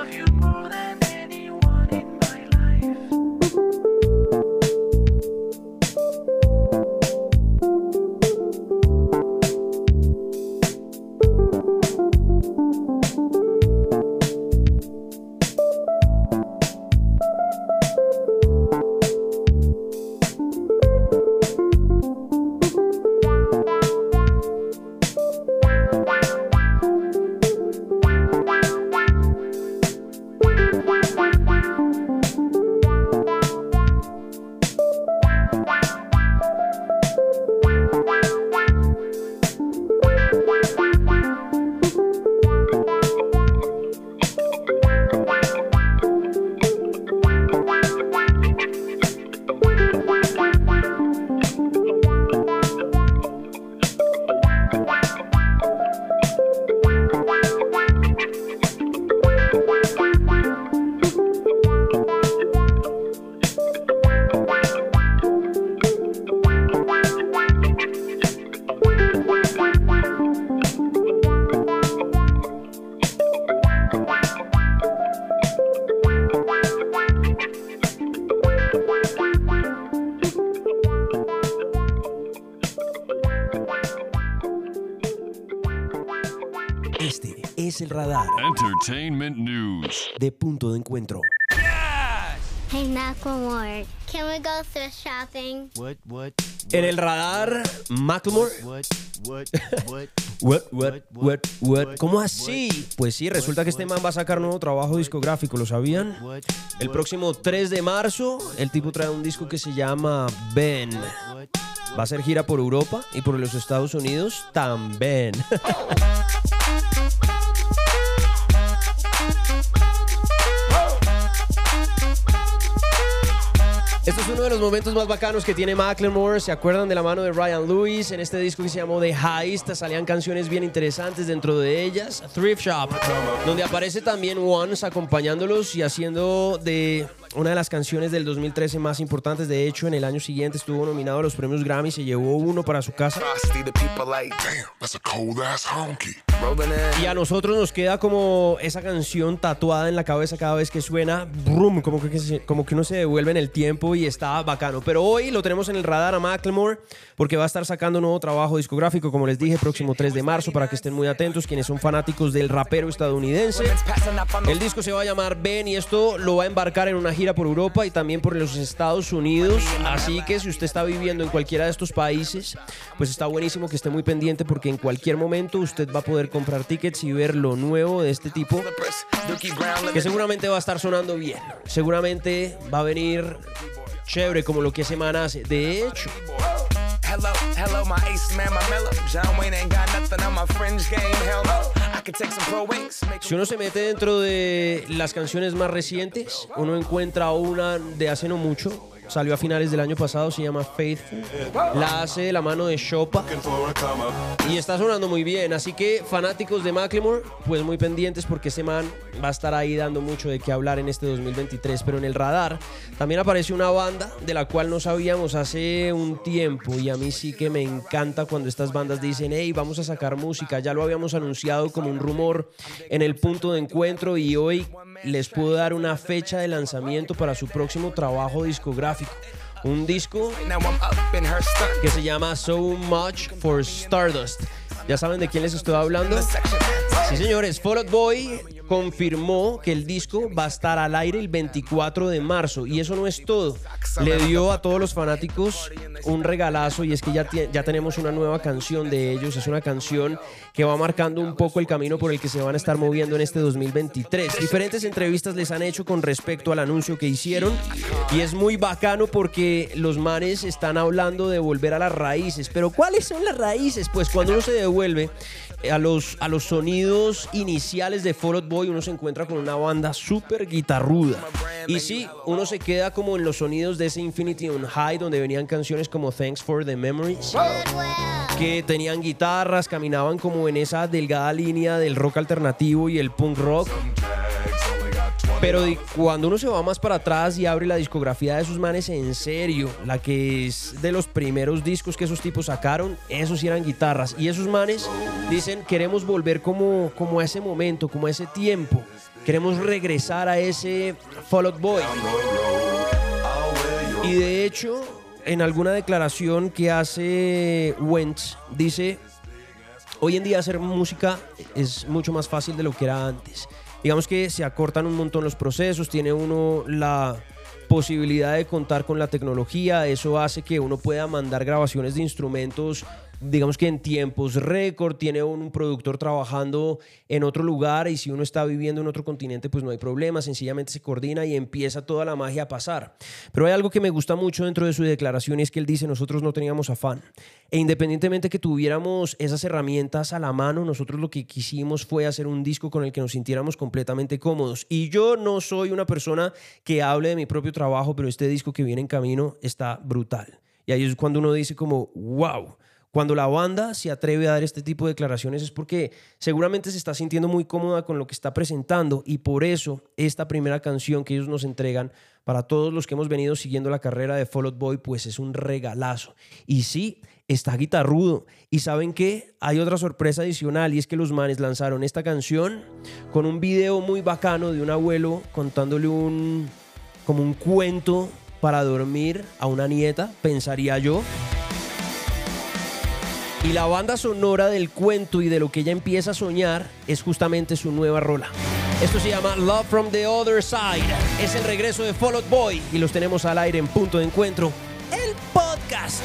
shopping? What, what, En el radar, Macklemore. what, [LAUGHS] what, what, What, what, what, what? ¿Cómo así? Pues sí, resulta que este man va a sacar nuevo trabajo discográfico, ¿lo sabían? what, El próximo 3 de marzo, el tipo trae un disco que se llama Ben. what, Va a ser gira por Europa y por los Estados Unidos también. [LAUGHS] es uno de los momentos más bacanos que tiene Macklemore. ¿Se acuerdan de la mano de Ryan Lewis? En este disco que se llamó The Heist salían canciones bien interesantes dentro de ellas. Thrift Shop, donde aparece también Once acompañándolos y haciendo de una de las canciones del 2013 más importantes. De hecho, en el año siguiente estuvo nominado a los premios Grammy, se llevó uno para su casa. Y a nosotros nos queda como esa canción tatuada en la cabeza cada vez que suena, brum, como que, como que uno se devuelve en el tiempo y está bacano. Pero hoy lo tenemos en el radar a Macklemore porque va a estar sacando un nuevo trabajo discográfico, como les dije, próximo 3 de marzo, para que estén muy atentos quienes son fanáticos del rapero estadounidense. El disco se va a llamar Ben y esto lo va a embarcar en una gira por Europa y también por los Estados Unidos. Así que si usted está viviendo en cualquiera de estos países, pues está buenísimo que esté muy pendiente porque en cualquier momento usted va a poder comprar tickets y ver lo nuevo de este tipo que seguramente va a estar sonando bien. Seguramente va a venir chévere como lo que semana hace. De hecho, Hello, hello, my ace man, my mellow. John Wayne ain't got nothing on my fringe game. Hell no. I could take some pro wings. Si uno se mete dentro de las canciones más recientes, uno encuentra una de hace no mucho. Salió a finales del año pasado, se llama Faithful. La hace de la mano de Chopa. Y está sonando muy bien. Así que fanáticos de Macklemore, pues muy pendientes porque ese man va a estar ahí dando mucho de qué hablar en este 2023. Pero en el radar también aparece una banda de la cual no sabíamos hace un tiempo. Y a mí sí que me encanta cuando estas bandas dicen, hey, vamos a sacar música. Ya lo habíamos anunciado como un rumor en el punto de encuentro y hoy les puedo dar una fecha de lanzamiento para su próximo trabajo discográfico. Un disco que se llama So Much for Stardust. ¿Ya saben de quién les estoy hablando? Sí, señores, Fall Out Boy confirmó que el disco va a estar al aire el 24 de marzo y eso no es todo. Le dio a todos los fanáticos un regalazo y es que ya, ya tenemos una nueva canción de ellos. Es una canción que va marcando un poco el camino por el que se van a estar moviendo en este 2023. Diferentes entrevistas les han hecho con respecto al anuncio que hicieron y es muy bacano porque los manes están hablando de volver a las raíces. Pero ¿cuáles son las raíces? Pues cuando uno se devuelve a los, a los sonidos iniciales de Fall Out Boy, uno se encuentra con una banda súper guitarruda. Y sí, uno se queda como en los sonidos de ese Infinity on High, donde venían canciones como Thanks for the Memories, que tenían guitarras, caminaban como en esa delgada línea del rock alternativo y el punk rock. Pero cuando uno se va más para atrás y abre la discografía de esos manes en serio, la que es de los primeros discos que esos tipos sacaron, esos eran guitarras. Y esos manes dicen, queremos volver como, como a ese momento, como a ese tiempo. Queremos regresar a ese Fall Out Boy. Y de hecho, en alguna declaración que hace Wentz, dice, hoy en día hacer música es mucho más fácil de lo que era antes. Digamos que se acortan un montón los procesos, tiene uno la posibilidad de contar con la tecnología, eso hace que uno pueda mandar grabaciones de instrumentos digamos que en tiempos récord, tiene un, un productor trabajando en otro lugar y si uno está viviendo en otro continente pues no hay problema, sencillamente se coordina y empieza toda la magia a pasar. Pero hay algo que me gusta mucho dentro de su declaración y es que él dice nosotros no teníamos afán e independientemente que tuviéramos esas herramientas a la mano, nosotros lo que quisimos fue hacer un disco con el que nos sintiéramos completamente cómodos y yo no soy una persona que hable de mi propio trabajo, pero este disco que viene en camino está brutal. Y ahí es cuando uno dice como, wow, cuando la banda se atreve a dar este tipo de declaraciones es porque seguramente se está sintiendo muy cómoda con lo que está presentando y por eso esta primera canción que ellos nos entregan para todos los que hemos venido siguiendo la carrera de Fall Out Boy pues es un regalazo. Y sí, está guitarrudo. Y saben que hay otra sorpresa adicional y es que los manes lanzaron esta canción con un video muy bacano de un abuelo contándole un como un cuento para dormir a una nieta, pensaría yo. Y la banda sonora del cuento y de lo que ella empieza a soñar es justamente su nueva rola. Esto se llama Love from the Other Side. Es el regreso de Fall Out Boy y los tenemos al aire en punto de encuentro. El podcast.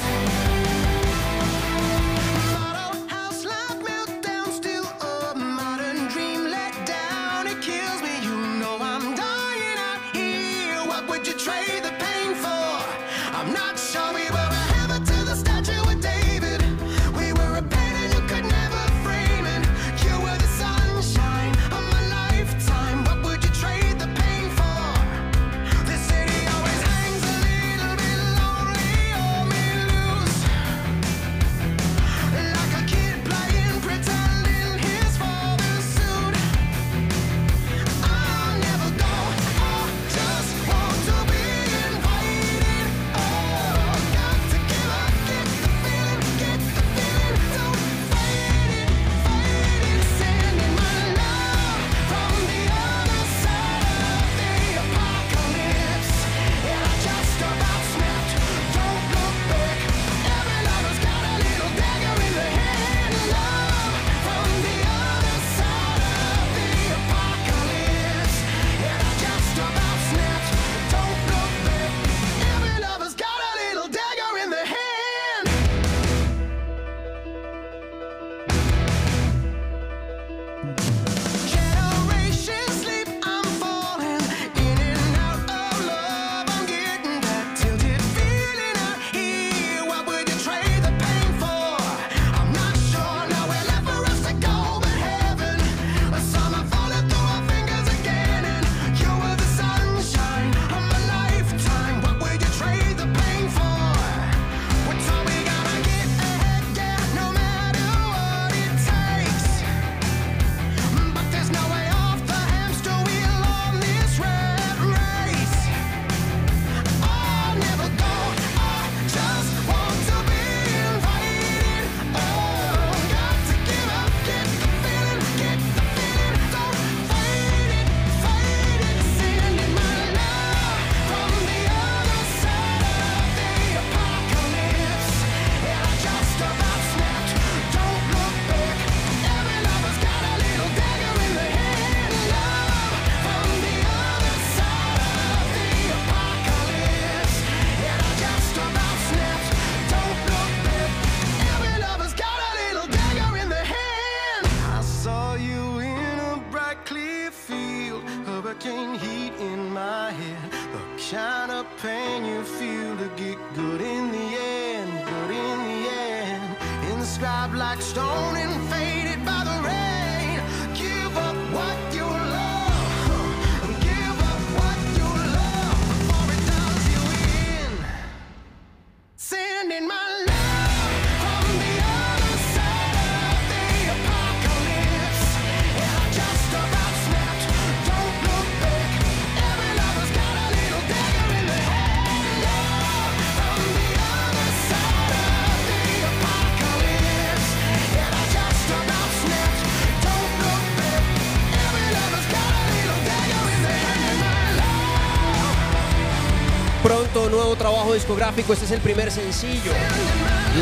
Discográfico. Este es el primer sencillo.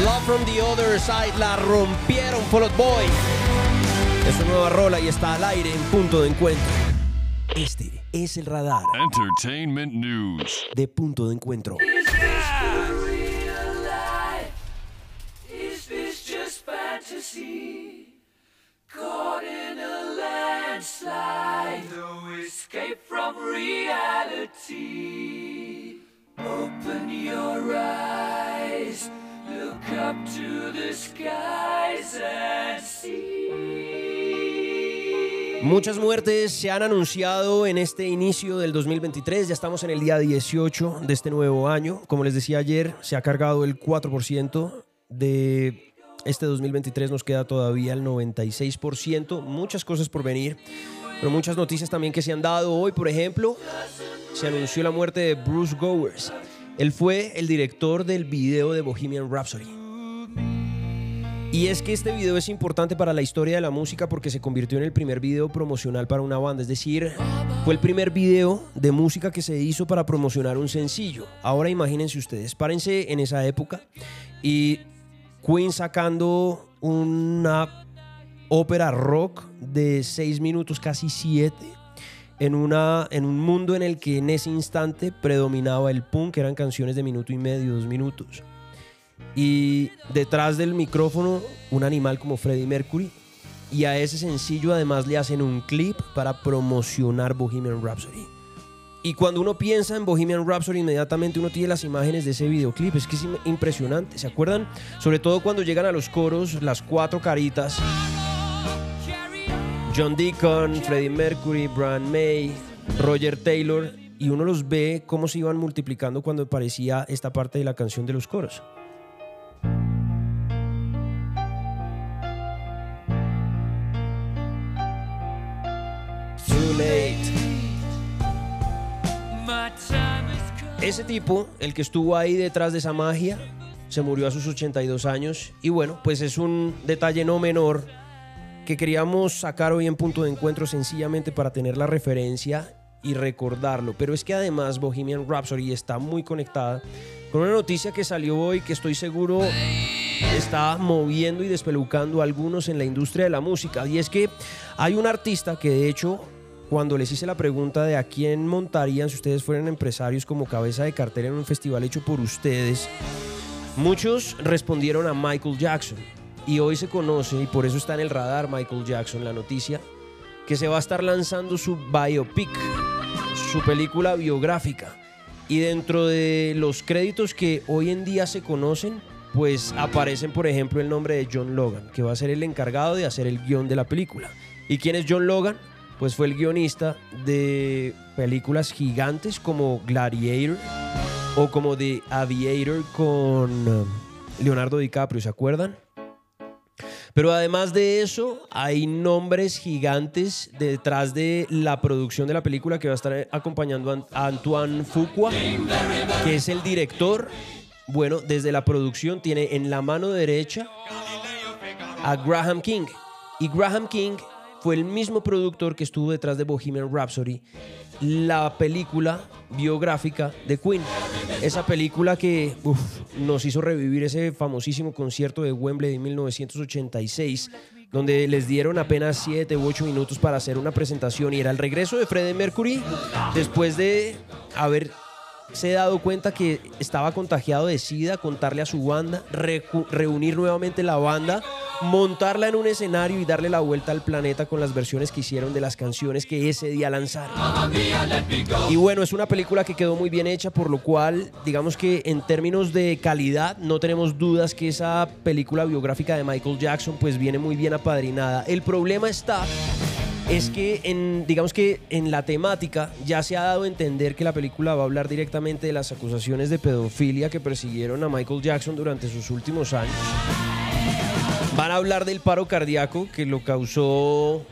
Love from the Other Side. La rompieron Fall Out Boy. Es su nueva rola y está al aire en punto de encuentro. Este es el radar Entertainment news. de punto de encuentro. Is this just fantasy? Caught in a landslide, no escape from reality. Open your eyes, look up to the skies. Muchas muertes se han anunciado en este inicio del 2023. Ya estamos en el día 18 de este nuevo año. Como les decía ayer, se ha cargado el 4% de este 2023. Nos queda todavía el 96%. Muchas cosas por venir, pero muchas noticias también que se han dado. Hoy, por ejemplo, se anunció la muerte de Bruce Gowers. Él fue el director del video de Bohemian Rhapsody. Y es que este video es importante para la historia de la música porque se convirtió en el primer video promocional para una banda. Es decir, fue el primer video de música que se hizo para promocionar un sencillo. Ahora imagínense ustedes, párense en esa época y Queen sacando una ópera rock de seis minutos, casi siete, en, una, en un mundo en el que en ese instante predominaba el punk, eran canciones de minuto y medio, dos minutos. Y detrás del micrófono, un animal como Freddie Mercury. Y a ese sencillo además le hacen un clip para promocionar Bohemian Rhapsody. Y cuando uno piensa en Bohemian Rhapsody, inmediatamente uno tiene las imágenes de ese videoclip. Es que es im- impresionante. ¿Se acuerdan? Sobre todo cuando llegan a los coros, las cuatro caritas. John Deacon, Freddie Mercury, Brian May, Roger Taylor. Y uno los ve cómo se iban multiplicando cuando aparecía esta parte de la canción de los coros. Ese tipo, el que estuvo ahí detrás de esa magia, se murió a sus 82 años. Y bueno, pues es un detalle no menor que queríamos sacar hoy en punto de encuentro sencillamente para tener la referencia y recordarlo. Pero es que además Bohemian Rhapsody está muy conectada con una noticia que salió hoy que estoy seguro está moviendo y despelucando a algunos en la industria de la música. Y es que hay un artista que de hecho, cuando les hice la pregunta de a quién montarían si ustedes fueran empresarios como cabeza de cartel en un festival hecho por ustedes, muchos respondieron a Michael Jackson. Y hoy se conoce, y por eso está en el radar Michael Jackson, la noticia, que se va a estar lanzando su biopic, su película biográfica. Y dentro de los créditos que hoy en día se conocen, pues aparecen, por ejemplo, el nombre de John Logan, que va a ser el encargado de hacer el guion de la película. ¿Y quién es John Logan? Pues fue el guionista de películas gigantes como Gladiator o como The Aviator con um, Leonardo DiCaprio, ¿se acuerdan? Pero además de eso, hay nombres gigantes detrás de la producción de la película que va a estar acompañando a Antoine Fuqua, que es el director. Bueno, desde la producción tiene en la mano derecha a Graham King. Y Graham King fue el mismo productor que estuvo detrás de Bohemian Rhapsody, la película biográfica de Queen. Esa película que nos hizo revivir ese famosísimo concierto de Wembley de 1986, donde les dieron apenas 7 u 8 minutos para hacer una presentación y era el regreso de Freddie Mercury después de haber se ha dado cuenta que estaba contagiado de SIDA, contarle a su banda, reunir nuevamente la banda, montarla en un escenario y darle la vuelta al planeta con las versiones que hicieron de las canciones que ese día lanzaron. Y bueno, es una película que quedó muy bien hecha, por lo cual, digamos que en términos de calidad, no tenemos dudas que esa película biográfica de Michael Jackson pues viene muy bien apadrinada. El problema está es que en, digamos que en la temática ya se ha dado a entender que la película va a hablar directamente de las acusaciones de pedofilia que persiguieron a Michael Jackson durante sus últimos años. Van a hablar del paro cardíaco que lo causó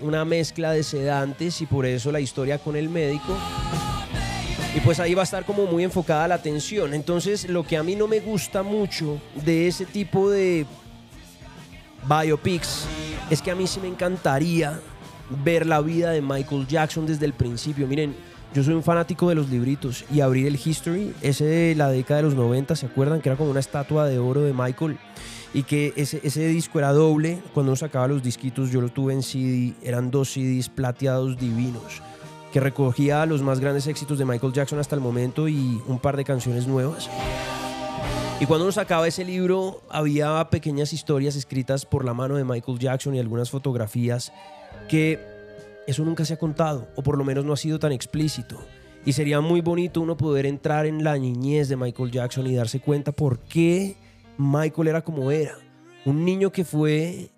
una mezcla de sedantes y por eso la historia con el médico. Y pues ahí va a estar como muy enfocada la atención. Entonces lo que a mí no me gusta mucho de ese tipo de biopics es que a mí sí me encantaría ver la vida de Michael Jackson desde el principio. Miren, yo soy un fanático de los libritos y abrí el History, ese de la década de los 90, ¿se acuerdan? Que era como una estatua de oro de Michael y que ese, ese disco era doble. Cuando uno sacaba los disquitos, yo lo tuve en CD, eran dos CDs plateados divinos que recogía los más grandes éxitos de Michael Jackson hasta el momento y un par de canciones nuevas. Y cuando uno sacaba ese libro, había pequeñas historias escritas por la mano de Michael Jackson y algunas fotografías que eso nunca se ha contado, o por lo menos no ha sido tan explícito. Y sería muy bonito uno poder entrar en la niñez de Michael Jackson y darse cuenta por qué Michael era como era. Un niño que fue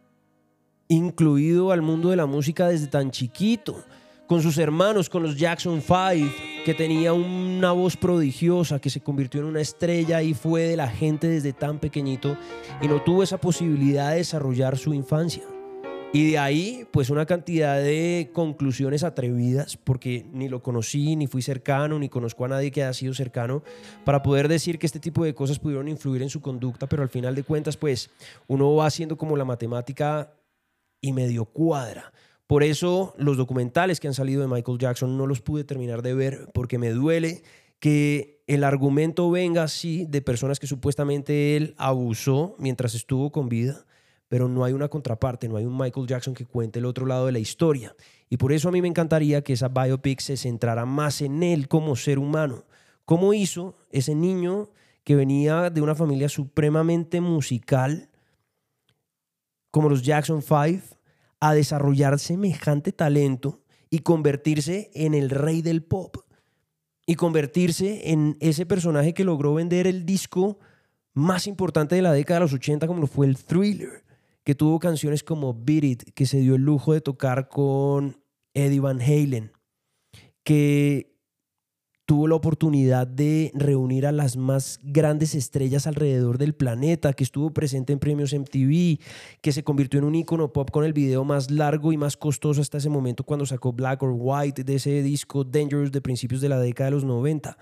incluido al mundo de la música desde tan chiquito, con sus hermanos, con los Jackson Five, que tenía una voz prodigiosa, que se convirtió en una estrella y fue de la gente desde tan pequeñito y no tuvo esa posibilidad de desarrollar su infancia. Y de ahí, pues una cantidad de conclusiones atrevidas, porque ni lo conocí, ni fui cercano, ni conozco a nadie que haya sido cercano, para poder decir que este tipo de cosas pudieron influir en su conducta, pero al final de cuentas, pues uno va haciendo como la matemática y medio cuadra. Por eso los documentales que han salido de Michael Jackson no los pude terminar de ver, porque me duele que el argumento venga así de personas que supuestamente él abusó mientras estuvo con vida pero no hay una contraparte, no hay un Michael Jackson que cuente el otro lado de la historia. Y por eso a mí me encantaría que esa biopic se centrara más en él como ser humano. ¿Cómo hizo ese niño que venía de una familia supremamente musical, como los Jackson Five, a desarrollar semejante talento y convertirse en el rey del pop? Y convertirse en ese personaje que logró vender el disco más importante de la década de los 80 como lo fue el Thriller que tuvo canciones como Beat It, que se dio el lujo de tocar con Eddie Van Halen, que tuvo la oportunidad de reunir a las más grandes estrellas alrededor del planeta, que estuvo presente en premios MTV, que se convirtió en un ícono pop con el video más largo y más costoso hasta ese momento cuando sacó Black or White de ese disco Dangerous de principios de la década de los 90.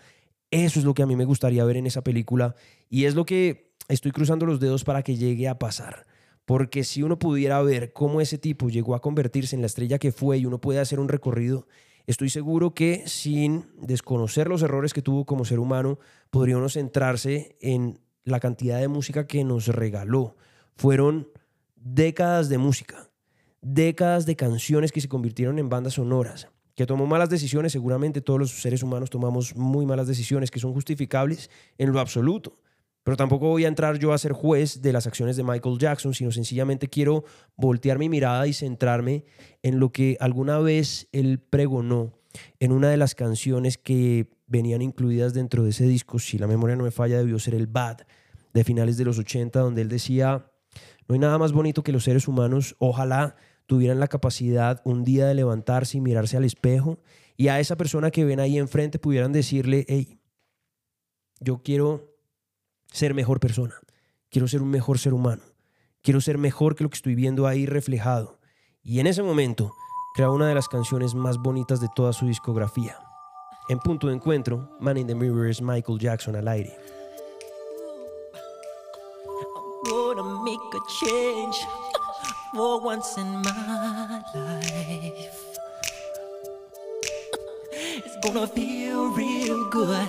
Eso es lo que a mí me gustaría ver en esa película y es lo que estoy cruzando los dedos para que llegue a pasar. Porque si uno pudiera ver cómo ese tipo llegó a convertirse en la estrella que fue y uno puede hacer un recorrido, estoy seguro que sin desconocer los errores que tuvo como ser humano, podría uno centrarse en la cantidad de música que nos regaló. Fueron décadas de música, décadas de canciones que se convirtieron en bandas sonoras, que tomó malas decisiones, seguramente todos los seres humanos tomamos muy malas decisiones que son justificables en lo absoluto. Pero tampoco voy a entrar yo a ser juez de las acciones de Michael Jackson, sino sencillamente quiero voltear mi mirada y centrarme en lo que alguna vez él pregonó en una de las canciones que venían incluidas dentro de ese disco, si la memoria no me falla, debió ser el Bad, de finales de los 80, donde él decía, no hay nada más bonito que los seres humanos, ojalá tuvieran la capacidad un día de levantarse y mirarse al espejo y a esa persona que ven ahí enfrente pudieran decirle, hey, yo quiero ser mejor persona, quiero ser un mejor ser humano, quiero ser mejor que lo que estoy viendo ahí reflejado. Y en ese momento creó una de las canciones más bonitas de toda su discografía. En punto de encuentro, Man in the Mirror es Michael Jackson al aire. It's gonna feel real good,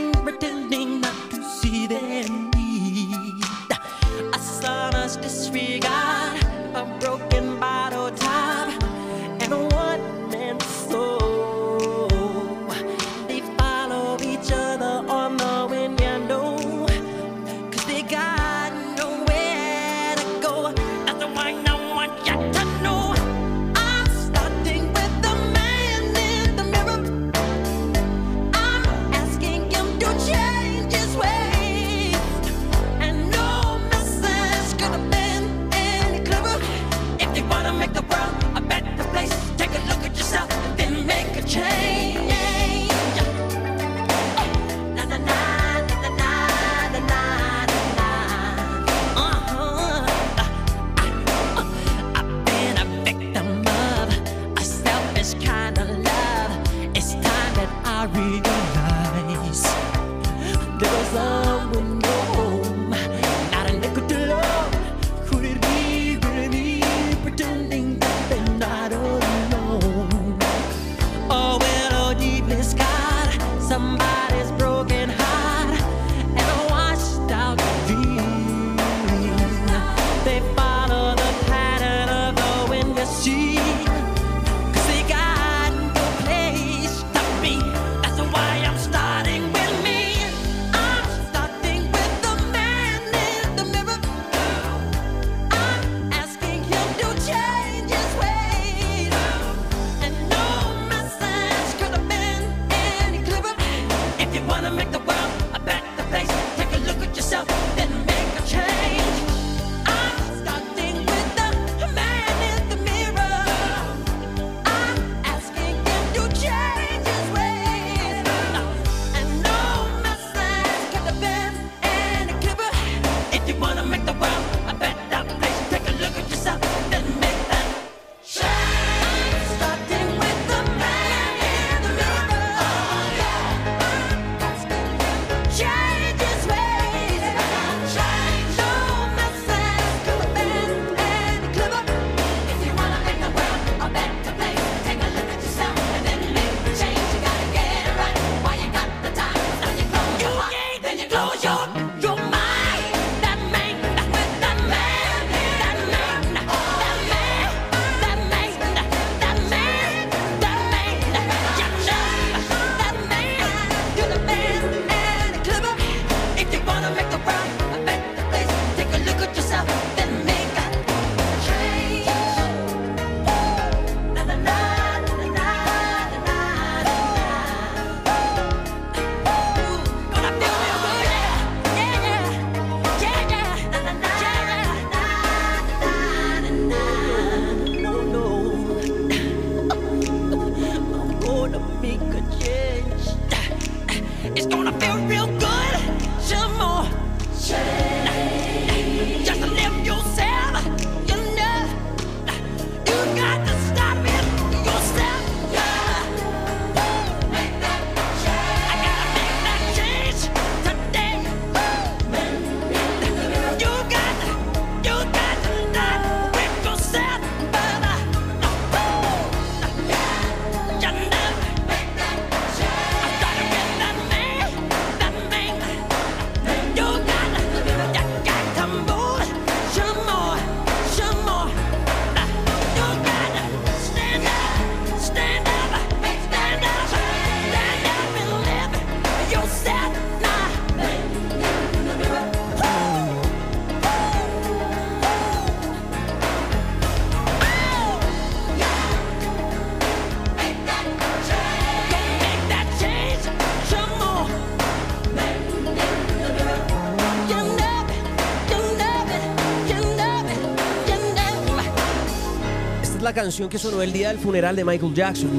la canción que sonó el día del funeral de Michael Jackson.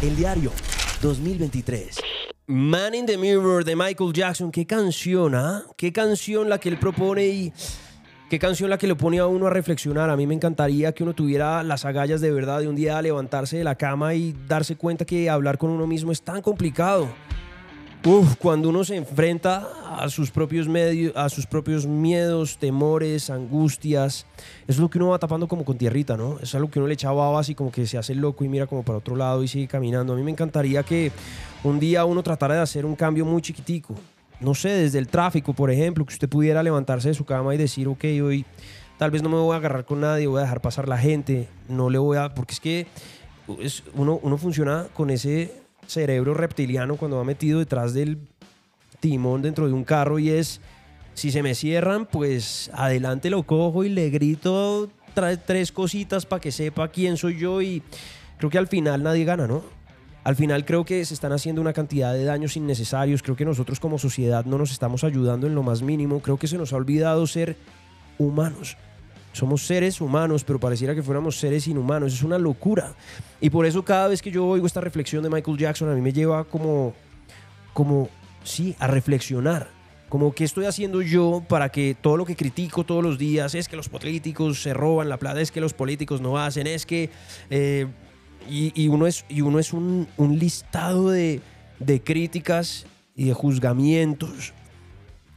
El diario 2023. Man in the Mirror de Michael Jackson. Qué canción, ¿ah? Qué canción la que él propone y qué canción la que lo pone a uno a reflexionar. A mí me encantaría que uno tuviera las agallas de verdad de un día levantarse de la cama y darse cuenta que hablar con uno mismo es tan complicado. Uf, cuando uno se enfrenta a sus propios medios, a sus propios miedos, temores, angustias, es lo que uno va tapando como con tierrita, ¿no? Es algo que uno le echa babas y como que se hace loco y mira como para otro lado y sigue caminando. A mí me encantaría que un día uno tratara de hacer un cambio muy chiquitico. No sé, desde el tráfico, por ejemplo, que usted pudiera levantarse de su cama y decir, ok, hoy tal vez no me voy a agarrar con nadie, voy a dejar pasar la gente, no le voy a... Porque es que uno, uno funciona con ese cerebro reptiliano cuando va metido detrás del timón dentro de un carro y es, si se me cierran, pues adelante lo cojo y le grito tres cositas para que sepa quién soy yo y creo que al final nadie gana, ¿no? Al final creo que se están haciendo una cantidad de daños innecesarios, creo que nosotros como sociedad no nos estamos ayudando en lo más mínimo, creo que se nos ha olvidado ser humanos. Somos seres humanos, pero pareciera que fuéramos seres inhumanos. Es una locura. Y por eso cada vez que yo oigo esta reflexión de Michael Jackson, a mí me lleva como, como, sí, a reflexionar. Como qué estoy haciendo yo para que todo lo que critico todos los días es que los políticos se roban la plata, es que los políticos no hacen, es que... eh, y, uno es, y uno es un, un listado de, de críticas y de juzgamientos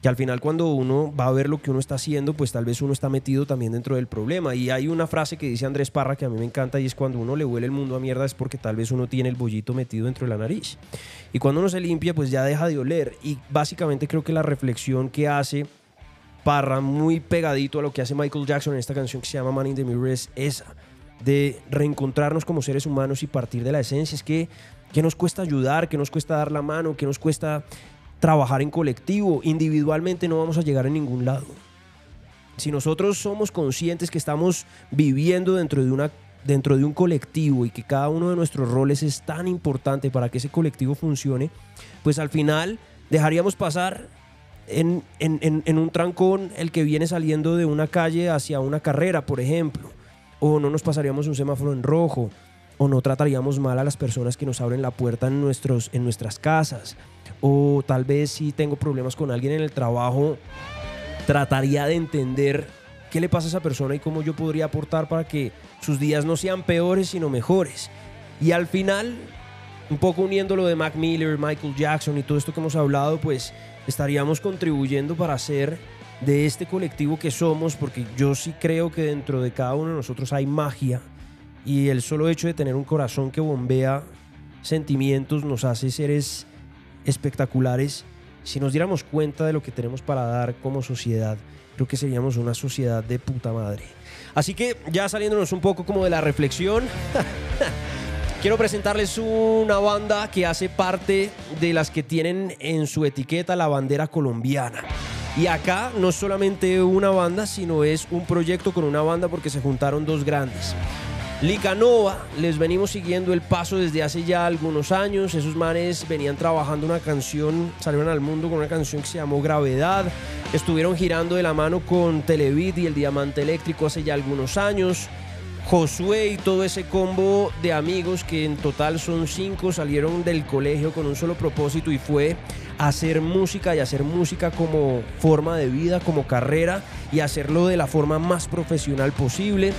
que al final cuando uno va a ver lo que uno está haciendo, pues tal vez uno está metido también dentro del problema. Y hay una frase que dice Andrés Parra que a mí me encanta y es cuando uno le huele el mundo a mierda es porque tal vez uno tiene el bollito metido dentro de la nariz. Y cuando uno se limpia, pues ya deja de oler. Y básicamente creo que la reflexión que hace Parra, muy pegadito a lo que hace Michael Jackson en esta canción que se llama Man in the Mirror, es esa, de reencontrarnos como seres humanos y partir de la esencia. Es que, que nos cuesta ayudar, que nos cuesta dar la mano, que nos cuesta trabajar en colectivo. Individualmente no vamos a llegar a ningún lado. Si nosotros somos conscientes que estamos viviendo dentro de, dentro de un colectivo y que cada uno de nuestros roles es tan importante para que ese colectivo funcione, pues al final dejaríamos pasar en, en- en- en un trancón el que viene saliendo de una calle hacia una carrera, por ejemplo. O no nos pasaríamos un semáforo en rojo. O no trataríamos mal a las personas que nos abren la puerta en, nuestros, en nuestras casas. O tal vez si tengo problemas con alguien en el trabajo, trataría de entender qué le pasa a esa persona y cómo yo podría aportar para que sus días no sean peores, sino mejores. Y al final, un poco uniendo lo de Mac Miller, Michael Jackson y todo esto que hemos hablado, pues estaríamos contribuyendo para hacer de este colectivo que somos, porque yo sí creo que dentro de cada uno de nosotros hay magia y el solo hecho de tener un corazón que bombea sentimientos nos hace seres espectaculares. Si nos diéramos cuenta de lo que tenemos para dar como sociedad, creo que seríamos una sociedad de puta madre. Así que ya saliéndonos un poco como de la reflexión, [LAUGHS] quiero presentarles una banda que hace parte de las que tienen en su etiqueta la bandera colombiana. Y acá no solamente una banda, sino es un proyecto con una banda porque se juntaron dos grandes. Licanova, les venimos siguiendo el paso desde hace ya algunos años. Esos manes venían trabajando una canción, salieron al mundo con una canción que se llamó Gravedad. Estuvieron girando de la mano con Televid y el Diamante Eléctrico hace ya algunos años. Josué y todo ese combo de amigos que en total son cinco salieron del colegio con un solo propósito y fue hacer música y hacer música como forma de vida, como carrera y hacerlo de la forma más profesional posible.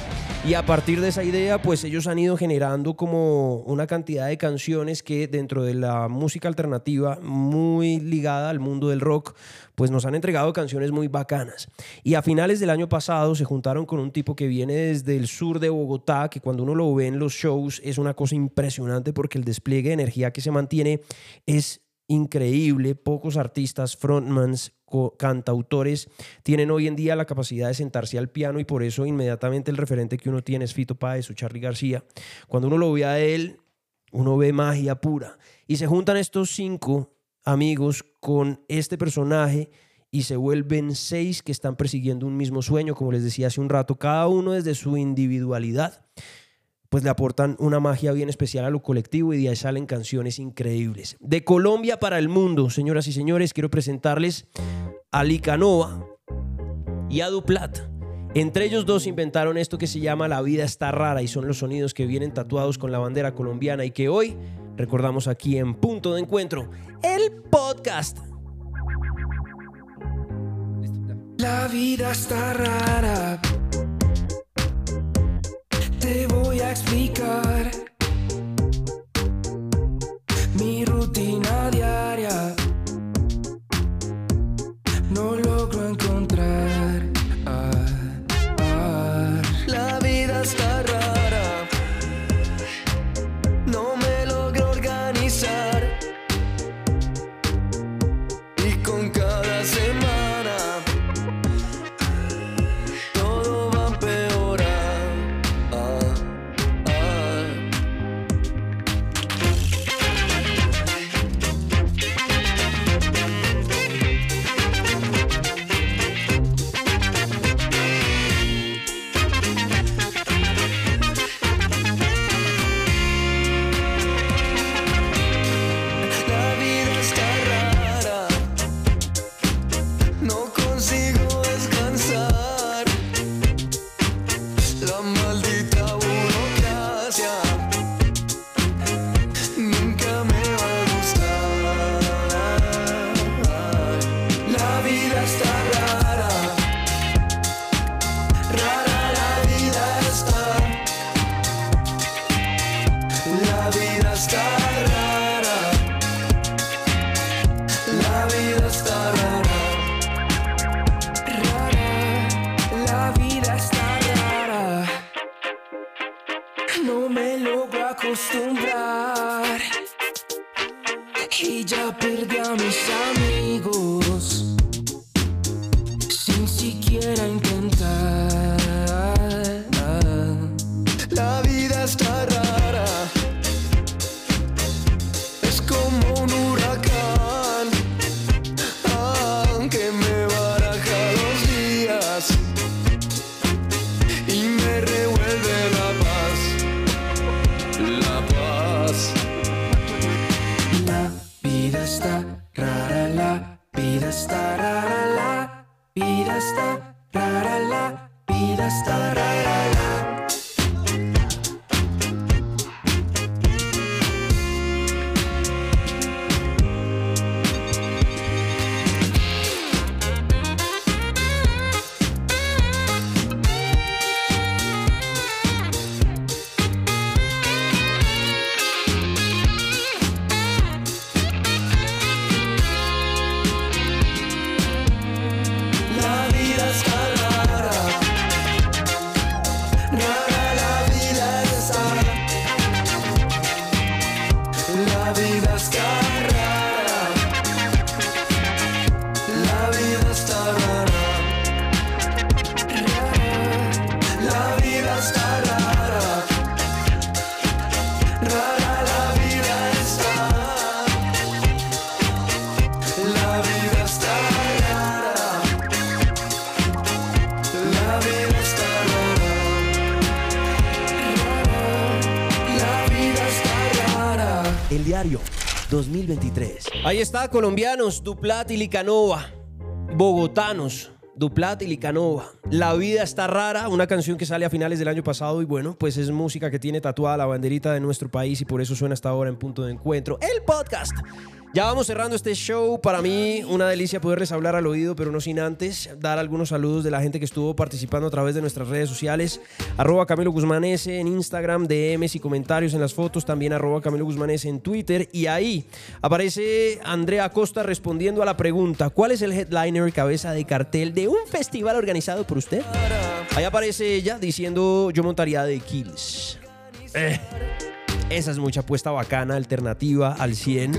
Y a partir de esa idea, pues ellos han ido generando como una cantidad de canciones que dentro de la música alternativa, muy ligada al mundo del rock, pues nos han entregado canciones muy bacanas. Y a finales del año pasado se juntaron con un tipo que viene desde el sur de Bogotá, que cuando uno lo ve en los shows es una cosa impresionante porque el despliegue de energía que se mantiene es increíble. Pocos artistas, frontmans, cantautores tienen hoy en día la capacidad de sentarse al piano y por eso inmediatamente el referente que uno tiene es Fito Páez o Charly García. Cuando uno lo ve a él, uno ve magia pura. Y se juntan estos cinco amigos con este personaje y se vuelven seis que están persiguiendo un mismo sueño, como les decía hace un rato, cada uno desde su individualidad pues le aportan una magia bien especial a lo colectivo y de ahí salen canciones increíbles. De Colombia para el mundo, señoras y señores, quiero presentarles a Licanova y a Duplat. Entre ellos dos inventaron esto que se llama La vida está rara y son los sonidos que vienen tatuados con la bandera colombiana y que hoy recordamos aquí en Punto de Encuentro, el podcast. La vida está rara te voy a explicar mi rutina diaria. No lo Ahí está, colombianos, Duplat y Licanova. Bogotanos, Duplat y Licanova. La vida está rara, una canción que sale a finales del año pasado y bueno, pues es música que tiene tatuada la banderita de nuestro país y por eso suena hasta ahora en punto de encuentro. El podcast. Ya vamos cerrando este show. Para mí, una delicia poderles hablar al oído, pero no sin antes dar algunos saludos de la gente que estuvo participando a través de nuestras redes sociales. Arroba Camilo Guzmán en Instagram, DMs y comentarios en las fotos. También arroba Camilo Guzmán en Twitter. Y ahí aparece Andrea Costa respondiendo a la pregunta: ¿Cuál es el headliner cabeza de cartel de un festival organizado por usted? Ahí aparece ella diciendo: Yo montaría de Kills. Eh, esa es mucha apuesta bacana, alternativa al 100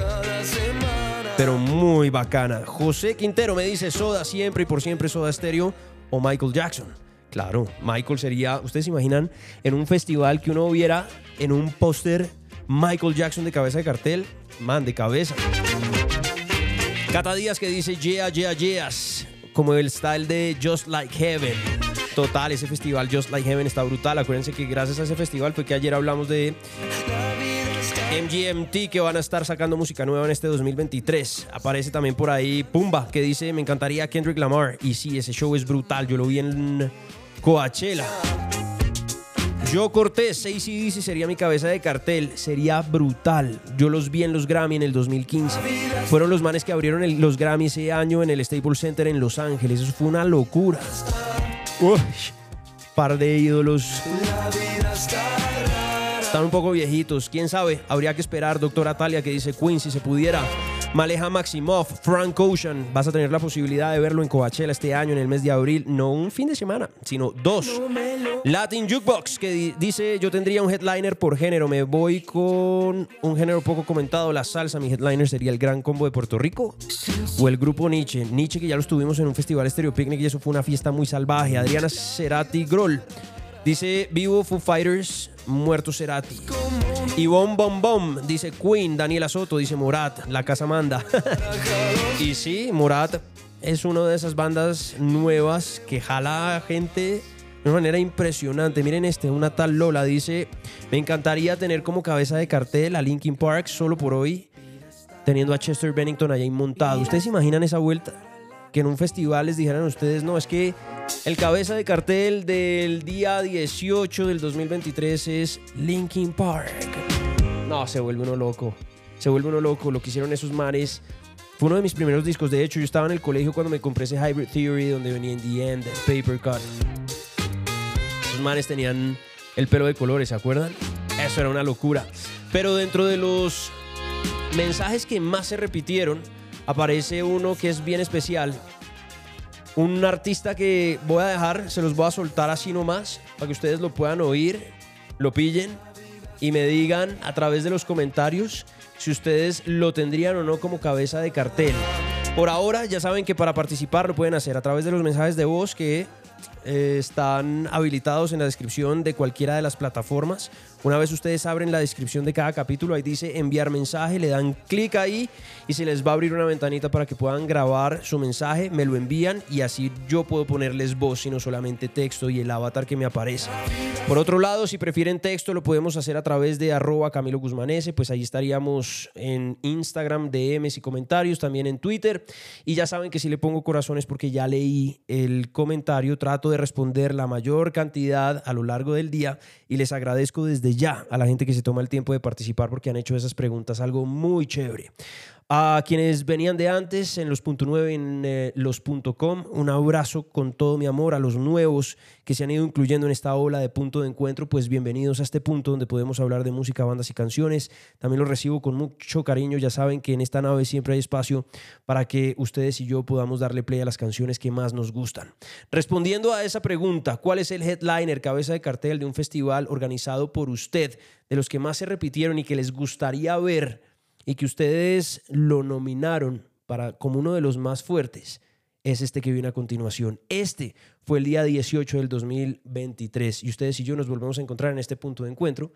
pero muy bacana. José Quintero me dice Soda siempre y por siempre Soda Stereo o Michael Jackson. Claro, Michael sería, ustedes se imaginan, en un festival que uno viera en un póster Michael Jackson de cabeza de cartel, man, de cabeza. Cata Díaz que dice Yeah, yeah, yes, como el style de Just Like Heaven. Total, ese festival Just Like Heaven está brutal. Acuérdense que gracias a ese festival fue que ayer hablamos de MGMT que van a estar sacando música nueva en este 2023. Aparece también por ahí Pumba que dice me encantaría Kendrick Lamar. Y sí, ese show es brutal. Yo lo vi en Coachella. Yo Cortés, ACDC sería mi cabeza de cartel. Sería brutal. Yo los vi en los Grammy en el 2015. Fueron los manes que abrieron los Grammy ese año en el Staples Center en Los Ángeles. Eso fue una locura. Uy, par de ídolos. Están un poco viejitos, quién sabe. Habría que esperar, doctora Talia, que dice Queen, si se pudiera. Maleja Maximoff, Frank Ocean. Vas a tener la posibilidad de verlo en Coachella este año, en el mes de abril. No un fin de semana, sino dos. Latin Jukebox, que di- dice: Yo tendría un headliner por género. Me voy con un género poco comentado, la salsa. Mi headliner sería el Gran Combo de Puerto Rico o el grupo Nietzsche. Nietzsche, que ya lo tuvimos en un festival Stereo Picnic y eso fue una fiesta muy salvaje. Adriana Cerati Groll. Dice Vivo Foo Fighters, muerto Cerati. Y Bom Bom dice Queen, Daniela Soto, dice Morat, La Casa Manda. [LAUGHS] y sí, Morat es una de esas bandas nuevas que jala a gente de una manera impresionante. Miren este, una tal Lola dice, me encantaría tener como cabeza de cartel a Linkin Park solo por hoy, teniendo a Chester Bennington allá montado. ¿Ustedes se imaginan esa vuelta? Que en un festival les dijeran a ustedes, no, es que el cabeza de cartel del día 18 del 2023 es Linkin Park. No, se vuelve uno loco. Se vuelve uno loco. Lo que hicieron esos mares. Fue uno de mis primeros discos. De hecho, yo estaba en el colegio cuando me compré ese Hybrid Theory, donde venía the End, Paper Cut. Esos manes tenían el pelo de colores, ¿se acuerdan? Eso era una locura. Pero dentro de los mensajes que más se repitieron, aparece uno que es bien especial. Un artista que voy a dejar, se los voy a soltar así nomás, para que ustedes lo puedan oír, lo pillen y me digan a través de los comentarios si ustedes lo tendrían o no como cabeza de cartel. Por ahora ya saben que para participar lo pueden hacer a través de los mensajes de voz que eh, están habilitados en la descripción de cualquiera de las plataformas Una vez ustedes abren la descripción de cada capítulo, ahí dice enviar mensaje, le dan clic ahí y se les va a abrir una ventanita para que puedan grabar su mensaje, me lo envían y así yo puedo ponerles voz y no solamente texto y el avatar que me aparece. Por otro lado, si prefieren texto, lo podemos hacer a través de arroba Camilo Guzmán S, pues ahí estaríamos en Instagram, DMs y comentarios, también en Twitter. Y ya saben que si le pongo corazones porque ya leí el comentario, trato de responder la mayor cantidad a lo largo del día y les agradezco desde ya a la gente que se toma el tiempo de participar porque han hecho esas preguntas, algo muy chévere. A quienes venían de antes en los .9 en eh, un abrazo con todo mi amor a los nuevos que se han ido incluyendo en esta ola de punto de encuentro, pues bienvenidos a este punto donde podemos hablar de música, bandas y canciones. También los recibo con mucho cariño, ya saben que en esta nave siempre hay espacio para que ustedes y yo podamos darle play a las canciones que más nos gustan. Respondiendo a esa pregunta, ¿cuál es el headliner, cabeza de cartel de un festival organizado por usted, de los que más se repitieron y que les gustaría ver? Y que ustedes lo nominaron para, como uno de los más fuertes, es este que viene a continuación. Este fue el día 18 del 2023 y ustedes y yo nos volvemos a encontrar en este punto de encuentro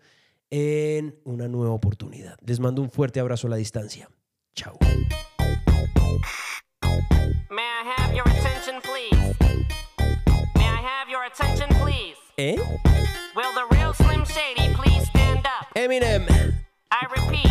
en una nueva oportunidad. Les mando un fuerte abrazo a la distancia. Chao. ¿Eh? Will the real Slim Shady please stand up? Eminem. I repeat,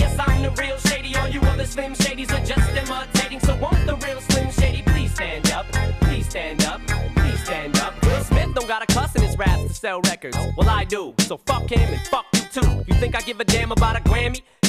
I'm the real Shady. All you other Slim Shadys are just imitating. So won't the real Slim Shady please stand up? Please stand up, please stand up. Will Smith don't got a cuss in his raps to sell records. Well, I do. So fuck him and fuck you too. You think I give a damn about a Grammy?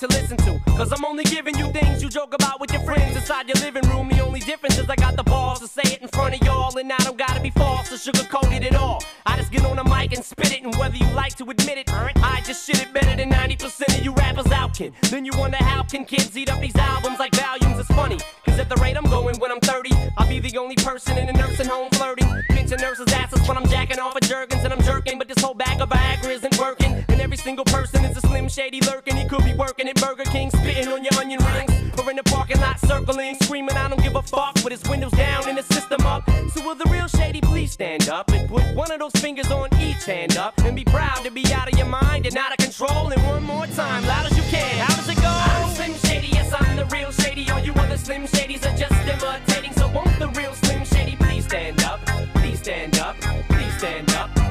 to listen to, cause I'm only giving you things you joke about with your friends inside your living room. The only difference is I got the balls to say it in front of y'all, and I don't gotta be false or sugarcoated at all. I just get on the mic and spit it, and whether you like to admit it, I just shit it better than 90% of you rappers out, kid. Then you wonder how can kids eat up these albums like volumes? It's funny, cause at the rate I'm going when I'm 30, I'll be the only person in a nursing home flirting. Pinching nurses' asses when I'm jacking off of Jergens and I'm jerking, but this whole bag of Viagra isn't working. Single person is a slim shady lurking. He could be working at Burger King, spitting on your onion rings, or in the parking lot circling, screaming, I don't give a fuck, with his windows down and his system up. So will the real shady please stand up and put one of those fingers on each hand up and be proud to be out of your mind and out of control. And one more time, loud as you can. How does it go? I'm Slim Shady, yes, I'm the real shady. All you other Slim Shadys are just imitating. So won't the real Slim Shady please stand up? Please stand up, please stand up. Fuck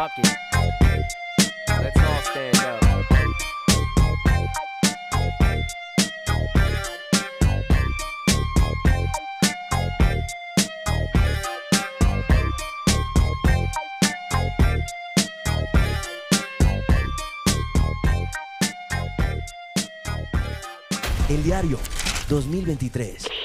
It. Let's all stand up. El diario 2023.